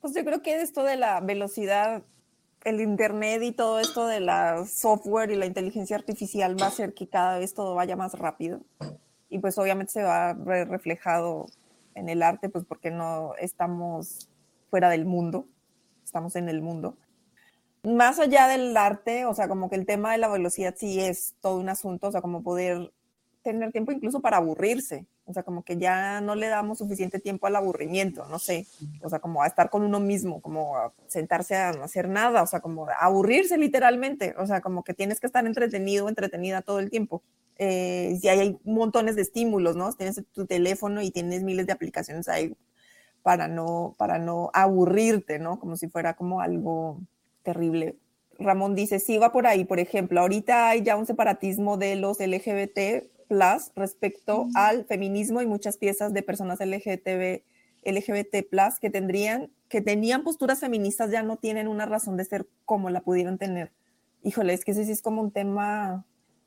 Speaker 1: Pues yo creo que esto de la velocidad, el Internet y todo esto de la software y la inteligencia artificial va a hacer que cada vez todo vaya más rápido. Y pues obviamente se va a ver reflejado en el arte, pues porque no estamos fuera del mundo, estamos en el mundo. Más allá del arte, o sea, como que el tema de la velocidad sí es todo un asunto, o sea, como poder tener tiempo incluso para aburrirse, o sea, como que ya no le damos suficiente tiempo al aburrimiento, no sé, o sea, como a estar con uno mismo, como a sentarse a no hacer nada, o sea, como aburrirse literalmente, o sea, como que tienes que estar entretenido, entretenida todo el tiempo eh, si hay, montones de estímulos, ¿no? Tienes tu teléfono y tienes miles de aplicaciones ahí para no, para no aburrirte, ¿no? Como si fuera como algo terrible. Ramón dice, sí va por ahí, por ejemplo, ahorita hay ya un separatismo de los LGBT plus respecto al feminismo y muchas piezas de personas LGBT, LGBT plus que tendrían, que tenían posturas feministas ya no tienen una razón de ser como la pudieron tener. Híjole, es que ese sí es como un tema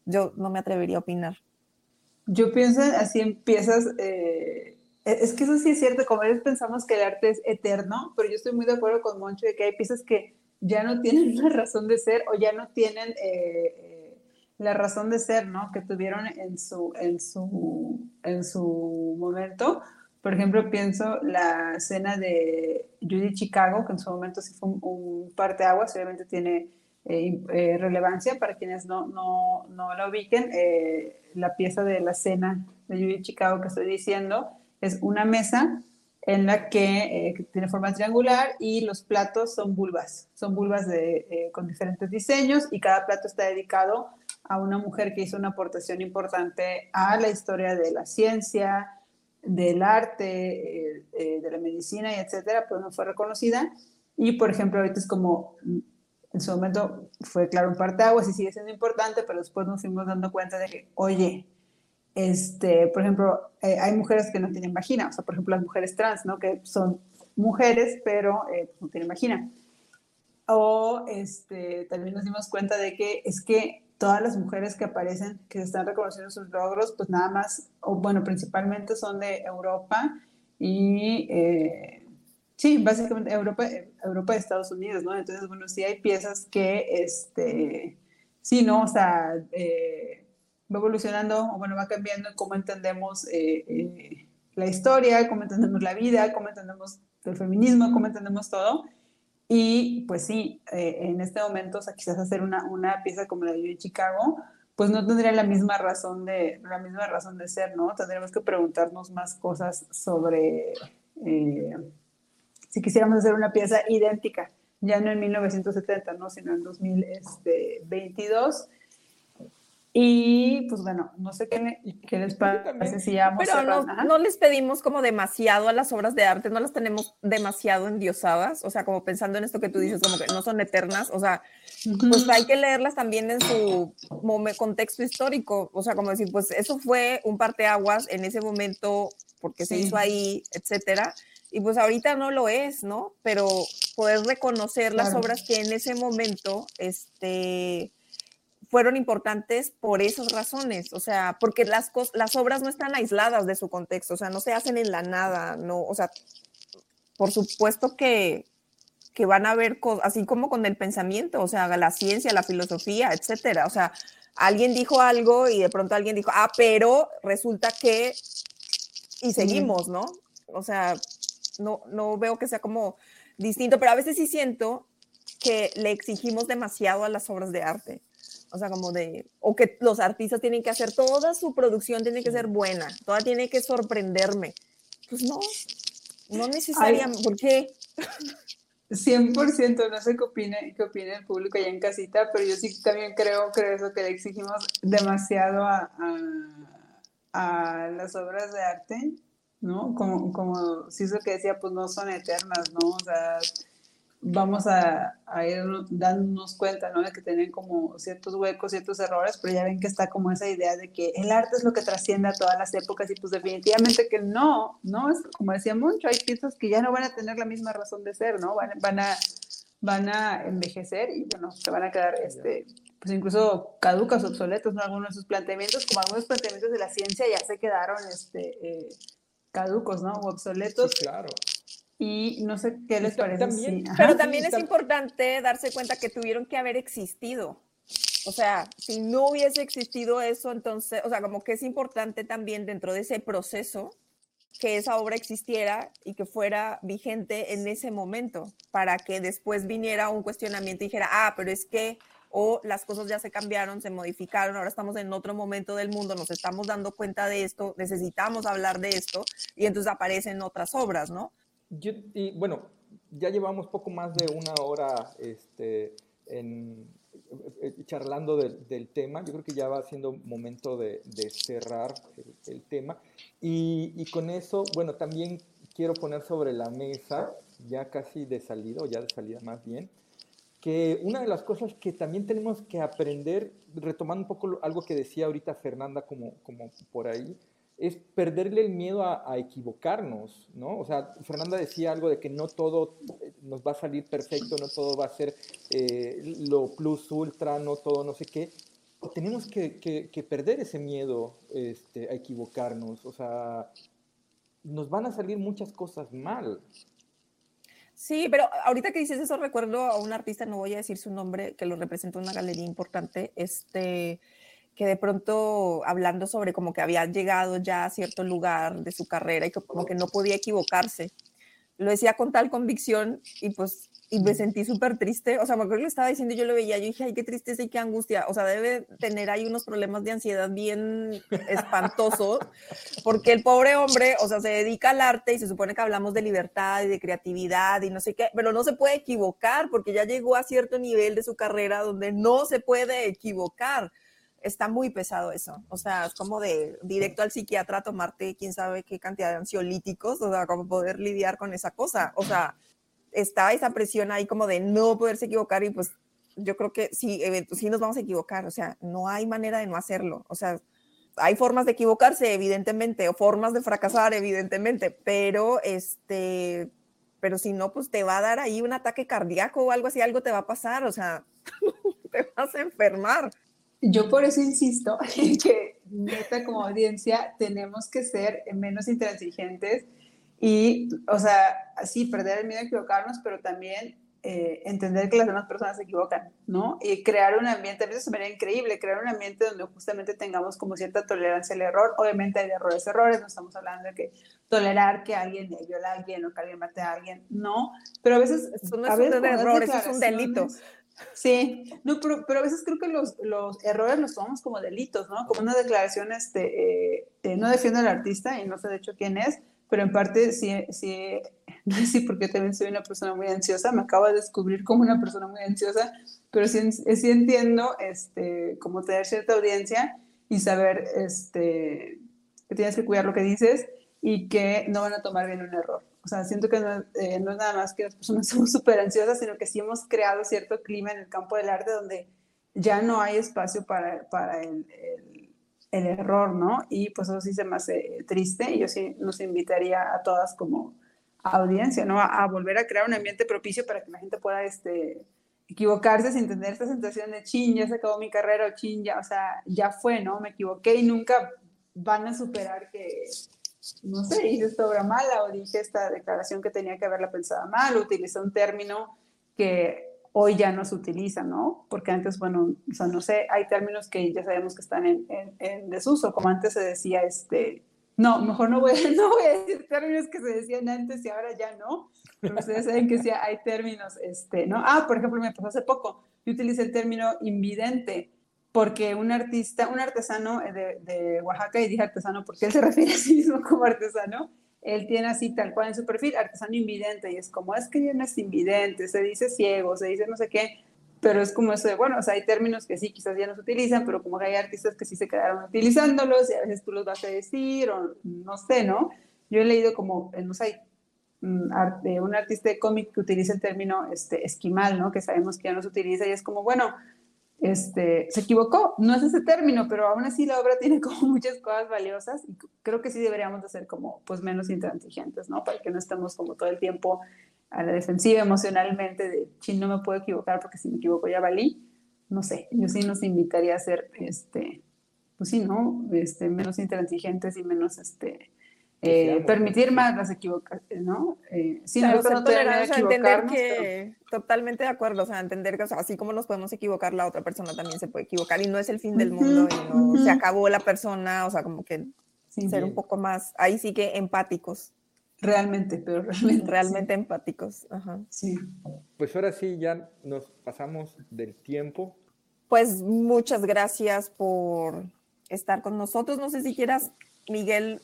Speaker 1: yo no me atrevería a opinar.
Speaker 2: Yo pienso así en piezas, eh, es que eso sí es cierto, como a veces pensamos que el arte es eterno, pero yo estoy muy de acuerdo con Moncho de que hay piezas que ya no tienen una razón de ser o ya no tienen eh, la razón de ser, ¿no? Que tuvieron en su, en su, en su momento. Por ejemplo, pienso la escena de Judy Chicago, que en su momento sí fue un, un parteaguas, obviamente tiene eh, eh, relevancia para quienes no, no, no la ubiquen. Eh, la pieza de la cena de Judy Chicago que estoy diciendo es una mesa en la que, tiene forma triangular y los platos son vulvas, son vulvas de, con diferentes diseños y cada plato está dedicado a una mujer que hizo una aportación importante a la historia de la ciencia, del arte, de la medicina etcétera, pero no fue reconocida. Y, por ejemplo, ahorita es como en su momento fue claro un parteaguas y sigue siendo importante, pero después nos fuimos dando cuenta de que, oye, este, por ejemplo, eh, hay mujeres que no tienen vagina, o sea, por ejemplo, las mujeres trans, ¿no? Que son mujeres, pero eh, no tienen vagina. O este, también nos dimos cuenta de que es que todas las mujeres que aparecen, que están reconociendo sus logros, pues nada más, o bueno, principalmente son de Europa y eh, Sí, básicamente Europa, Europa y Estados Unidos, ¿no? Entonces, bueno, sí hay piezas que, este, sí, ¿no? O sea, eh, va evolucionando, o bueno, va cambiando en cómo entendemos eh, eh, la historia, cómo entendemos la vida, cómo entendemos el feminismo, cómo entendemos todo. Y pues sí, en este momento, o sea, quizás hacer una, una pieza como la de Chicago, pues no tendría la misma razón de, la misma razón de ser, ¿no? Tendríamos que preguntarnos más cosas sobre si quisiéramos hacer una pieza idéntica, ya no en 1970, ¿no? sino en 2022. Y pues bueno, no sé qué, qué les parece si ya
Speaker 1: Pero no, no, les pedimos como demasiado a las obras de arte, no las tenemos demasiado endiosadas, o sea, como pensando en esto que tú dices, como que no son eternas, o sea, pues hay que leerlas también en su contexto histórico, o sea, como decir, pues eso fue un parteaguas en ese momento porque se hizo ahí, etcétera y pues ahorita no lo es, ¿no? Pero poder reconocer las obras que en ese momento este, fueron importantes por esas razones, o sea, porque las, las obras no están aisladas de su contexto, o sea, no se hacen en la nada, no, o sea, por supuesto que, que van a ver, así como con el pensamiento, o sea, la ciencia, la filosofía, etcétera, o sea, alguien dijo algo y de pronto alguien dijo, ah, pero resulta que, y seguimos, ¿no? O sea, no, no veo que sea como distinto, pero a veces sí siento que le exigimos demasiado a las obras de arte. O sea, como de, o que los artistas tienen que hacer, toda su producción tiene que ser buena, toda tiene que sorprenderme. Pues no, no necesariamente, ¿por qué?
Speaker 2: 100%, no sé qué opine, qué opina el público allá en casita, pero yo sí también creo, creo eso, que le exigimos demasiado a, a, a las obras de arte ¿no? Como, como si eso que decía, pues no son eternas, ¿no? O sea, vamos a, a ir dándonos cuenta, ¿no? De que tienen como ciertos huecos, ciertos errores, pero ya ven que está como esa idea de que el arte es lo que trasciende a todas las épocas y pues definitivamente que no, ¿no? Es, como decía mucho, hay piezas que ya no van a tener la misma razón de ser, ¿no? Van, van a van a envejecer y bueno, se van a quedar este, pues incluso caducas, obsoletos, ¿no? Algunos de sus planteamientos, como algunos planteamientos de la ciencia ya se quedaron este, eh, caducos, ¿no? O obsoletos.
Speaker 3: claro.
Speaker 2: Y no sé qué les parece.
Speaker 1: También, pero también es importante darse cuenta que tuvieron que haber existido. O sea, si no hubiese existido eso, entonces, o sea, como que es importante también dentro de ese proceso que esa obra existiera y que fuera vigente en ese momento, para que después viniera un cuestionamiento y dijera, ah, pero es que o las cosas ya se cambiaron, se modificaron, ahora estamos en otro momento del mundo, nos estamos dando cuenta de esto, necesitamos hablar de esto y entonces aparecen otras obras, ¿no?
Speaker 3: Y bueno, ya llevamos poco más de una hora este, en, eh, charlando del tema, yo creo que ya va siendo momento de, cerrar el, tema. Y, y, con eso, bueno, también quiero poner sobre la mesa, ya casi de salida, o ya de salida más bien, que una de las cosas que también tenemos que aprender, retomando un poco algo que decía ahorita Fernanda como, como por ahí, es perderle el miedo a, equivocarnos, ¿no? O sea, Fernanda decía algo de que no todo eh, nos va a salir perfecto, no todo va a ser eh, lo plus ultra, no todo no sé qué. Tenemos que, perder ese miedo este, a equivocarnos, o sea, nos van a salir muchas cosas mal,
Speaker 1: Sí, pero ahorita que dices eso, recuerdo a un artista, no voy a decir su nombre, que lo representó en una galería importante, este, que de pronto hablando sobre como que había llegado ya a cierto lugar de su carrera y que como que no podía equivocarse. Lo decía con tal convicción y pues y me sentí súper triste. O sea, me acuerdo que lo estaba diciendo, yo lo veía, yo dije, ay, qué tristeza y qué angustia. O sea, debe tener ahí unos problemas de ansiedad bien espantosos, porque el pobre hombre, o sea, se dedica al arte y se supone que hablamos de libertad y de creatividad y no sé qué, pero no se puede equivocar porque ya llegó a cierto nivel de su carrera donde no se puede equivocar. Está muy pesado eso. O sea, es como de directo al psiquiatra tomarte quién sabe qué cantidad de ansiolíticos, o sea, como poder lidiar con esa cosa. O sea, está esa presión ahí como de no poderse equivocar y pues yo creo que sí, sí nos vamos a equivocar, o sea, no hay manera de no hacerlo, o sea, hay formas de equivocarse, evidentemente, o formas de fracasar, evidentemente, pero este, pero si no, pues te va a dar ahí un ataque cardíaco o algo así, algo te va a pasar, o sea, te vas a enfermar.
Speaker 2: Yo por eso insisto en que, neta, como audiencia, tenemos que ser menos intransigentes Y, o sea, así perder el miedo a equivocarnos, pero también eh, entender que las demás personas se equivocan, ¿no? Y crear un ambiente, a veces se me haría increíble, crear un ambiente donde justamente tengamos como cierta tolerancia al error. Obviamente hay errores, errores, no estamos hablando de que tolerar que alguien viola a alguien o que alguien mate a alguien, no, pero a veces...
Speaker 1: Eso no es un error, eso es un delito.
Speaker 2: Sí, no, pero, pero, a veces creo que los, los, errores los tomamos como delitos, ¿no? Como una declaración, este, eh, eh, no defiendo al artista y no sé de hecho quién es, pero en parte sí, sí, sé porque también soy una persona muy ansiosa, me acabo de descubrir como una persona muy ansiosa, pero sí, sí entiendo este, como tener cierta audiencia y saber este, que tienes que cuidar lo que dices y que no van a tomar bien un error. O sea, siento que no, eh, no es nada más que las personas somos súper ansiosas, sino que sí hemos creado cierto clima en el campo del arte donde ya no hay espacio para, para el, el, error, ¿no? Y pues eso sí se me hace triste y yo sí nos invitaría a todas como audiencia, ¿no? A, volver a crear un ambiente propicio para que la gente pueda este, equivocarse sin tener esta sensación de chin, ya se acabó mi carrera o chin, ya, o sea, ya fue, ¿no? Me equivoqué y nunca van a superar que, no sé, hice esta obra mala o dije esta declaración que tenía que haberla pensado mal utilicé un término que hoy ya no se utiliza, ¿no? Porque antes, bueno, o sea, no sé, hay términos que ya sabemos que están en, en, desuso, como antes se decía, este, no, mejor no voy, no voy a decir términos que se decían antes y ahora ya no, pero ustedes saben que sí hay términos, este, ¿no? Ah, por ejemplo, me pasó hace poco, yo utilicé el término invidente, porque un artista, un artesano de, de, Oaxaca, y dije artesano porque él se refiere a sí mismo como artesano, él tiene así tal cual en su perfil, artesano invidente, y es como, es que ya no es invidente, se dice ciego, se dice no sé qué, pero es como eso de, bueno, o sea, hay términos que sí, quizás ya no se utilizan, pero como que hay artistas que sí se quedaron utilizándolos y a veces tú los vas a decir, o no sé, ¿no? Yo he leído como, no sé, mm, un artista de cómic que utiliza el término este, esquimal, ¿no? Que sabemos que ya no se utiliza y es como, bueno, este, se equivocó, no es ese término, pero aún así la obra tiene como muchas cosas valiosas y creo que sí deberíamos de ser como pues menos intransigentes, ¿no? Para que no estemos como todo el tiempo a la defensiva emocionalmente de, si no me puedo equivocar porque si me equivoco ya valí, no sé, yo sí nos invitaría a ser, este, pues sí, ¿no? Este, menos intransigentes y menos, este, eh, permitir más las equivocaciones, ¿no?
Speaker 1: Eh, sí, no, entender que totalmente de acuerdo, o sea, entender que así como nos podemos equivocar, la otra persona también se puede equivocar y no es el fin del mundo y no se acabó la persona, o sea, como que ser un poco más, ahí sí que empáticos.
Speaker 2: Realmente, pero realmente.
Speaker 1: Realmente empáticos, ajá.
Speaker 2: Sí.
Speaker 3: Pues ahora sí, ya nos pasamos del tiempo.
Speaker 1: Pues muchas gracias por estar con nosotros. No sé si quieras, Miguel,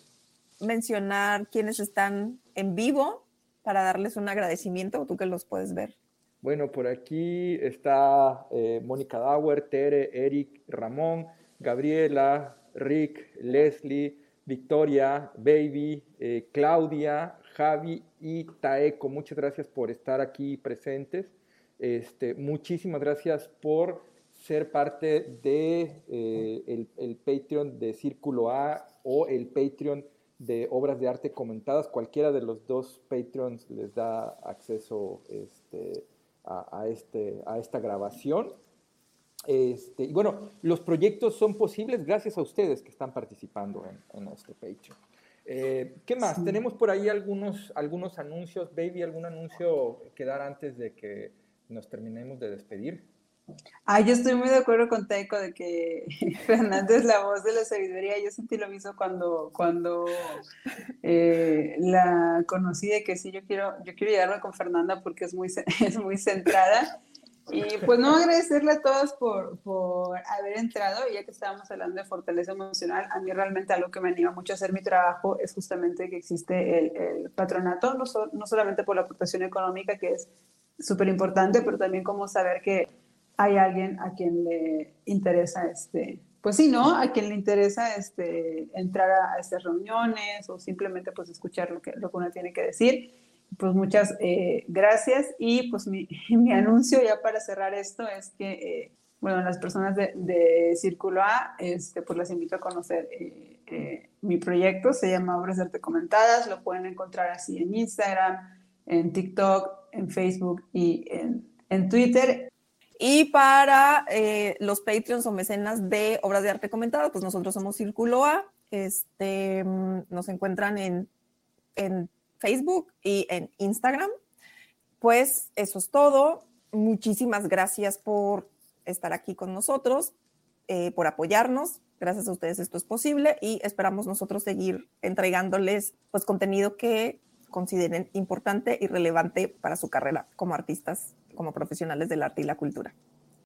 Speaker 1: mencionar quiénes están en vivo para darles un agradecimiento, tú que los puedes ver.
Speaker 3: Bueno, por aquí está eh, Mónica Dauer, Tere, Eric, Ramón, Gabriela, Rick, Leslie, Victoria, Baby, eh, Claudia, Javi y Taeco. Muchas gracias por estar aquí presentes. Este, muchísimas gracias por ser parte de eh, el, Patreon de Círculo A o el Patreon de obras de arte comentadas. Cualquiera de los dos Patreons les da acceso este, a, este, a esta grabación. Este, y bueno, los proyectos son posibles gracias a ustedes que están participando en, este Patreon. Eh, ¿Qué más? Tenemos por ahí algunos, algunos anuncios. Baby, ¿algún anuncio que dar antes de que nos terminemos de despedir?
Speaker 2: Ah, yo estoy muy de acuerdo con Teco de que Fernanda es la voz de la sabiduría. Yo sentí lo mismo cuando, cuando eh, la conocí de que sí, yo quiero, yo quiero llegarme con Fernanda porque es muy, es muy centrada. Y pues no agradecerle a todos por, por haber entrado, ya que estábamos hablando de fortaleza emocional, a mí realmente algo que me anima mucho a hacer mi trabajo es justamente que existe el, el patronato, no, no solamente por la aportación económica, que es súper importante, pero también como saber que hay alguien a quien le interesa este, pues sí, ¿no? A quien le interesa este, entrar a, estas reuniones o simplemente pues escuchar lo que, lo que uno tiene que decir. Pues muchas eh, gracias y pues mi, mi, anuncio ya para cerrar esto es que, eh, bueno, las personas de, de, Círculo A, este, pues las invito a conocer eh, mi proyecto, se llama Obras de Arte Comentadas, lo pueden encontrar así en Instagram, en TikTok, en Facebook y en, en Twitter.
Speaker 1: Y para eh, los Patreons o mecenas de obras de arte comentadas, pues nosotros somos Círculo A. Este, mm, nos encuentran en, en Facebook y en Instagram. Pues eso es todo. Muchísimas gracias por estar aquí con nosotros, eh, por apoyarnos. Gracias a ustedes esto es posible y esperamos nosotros seguir entregándoles pues contenido que consideren importante y relevante para su carrera como artistas, como profesionales del arte y la cultura.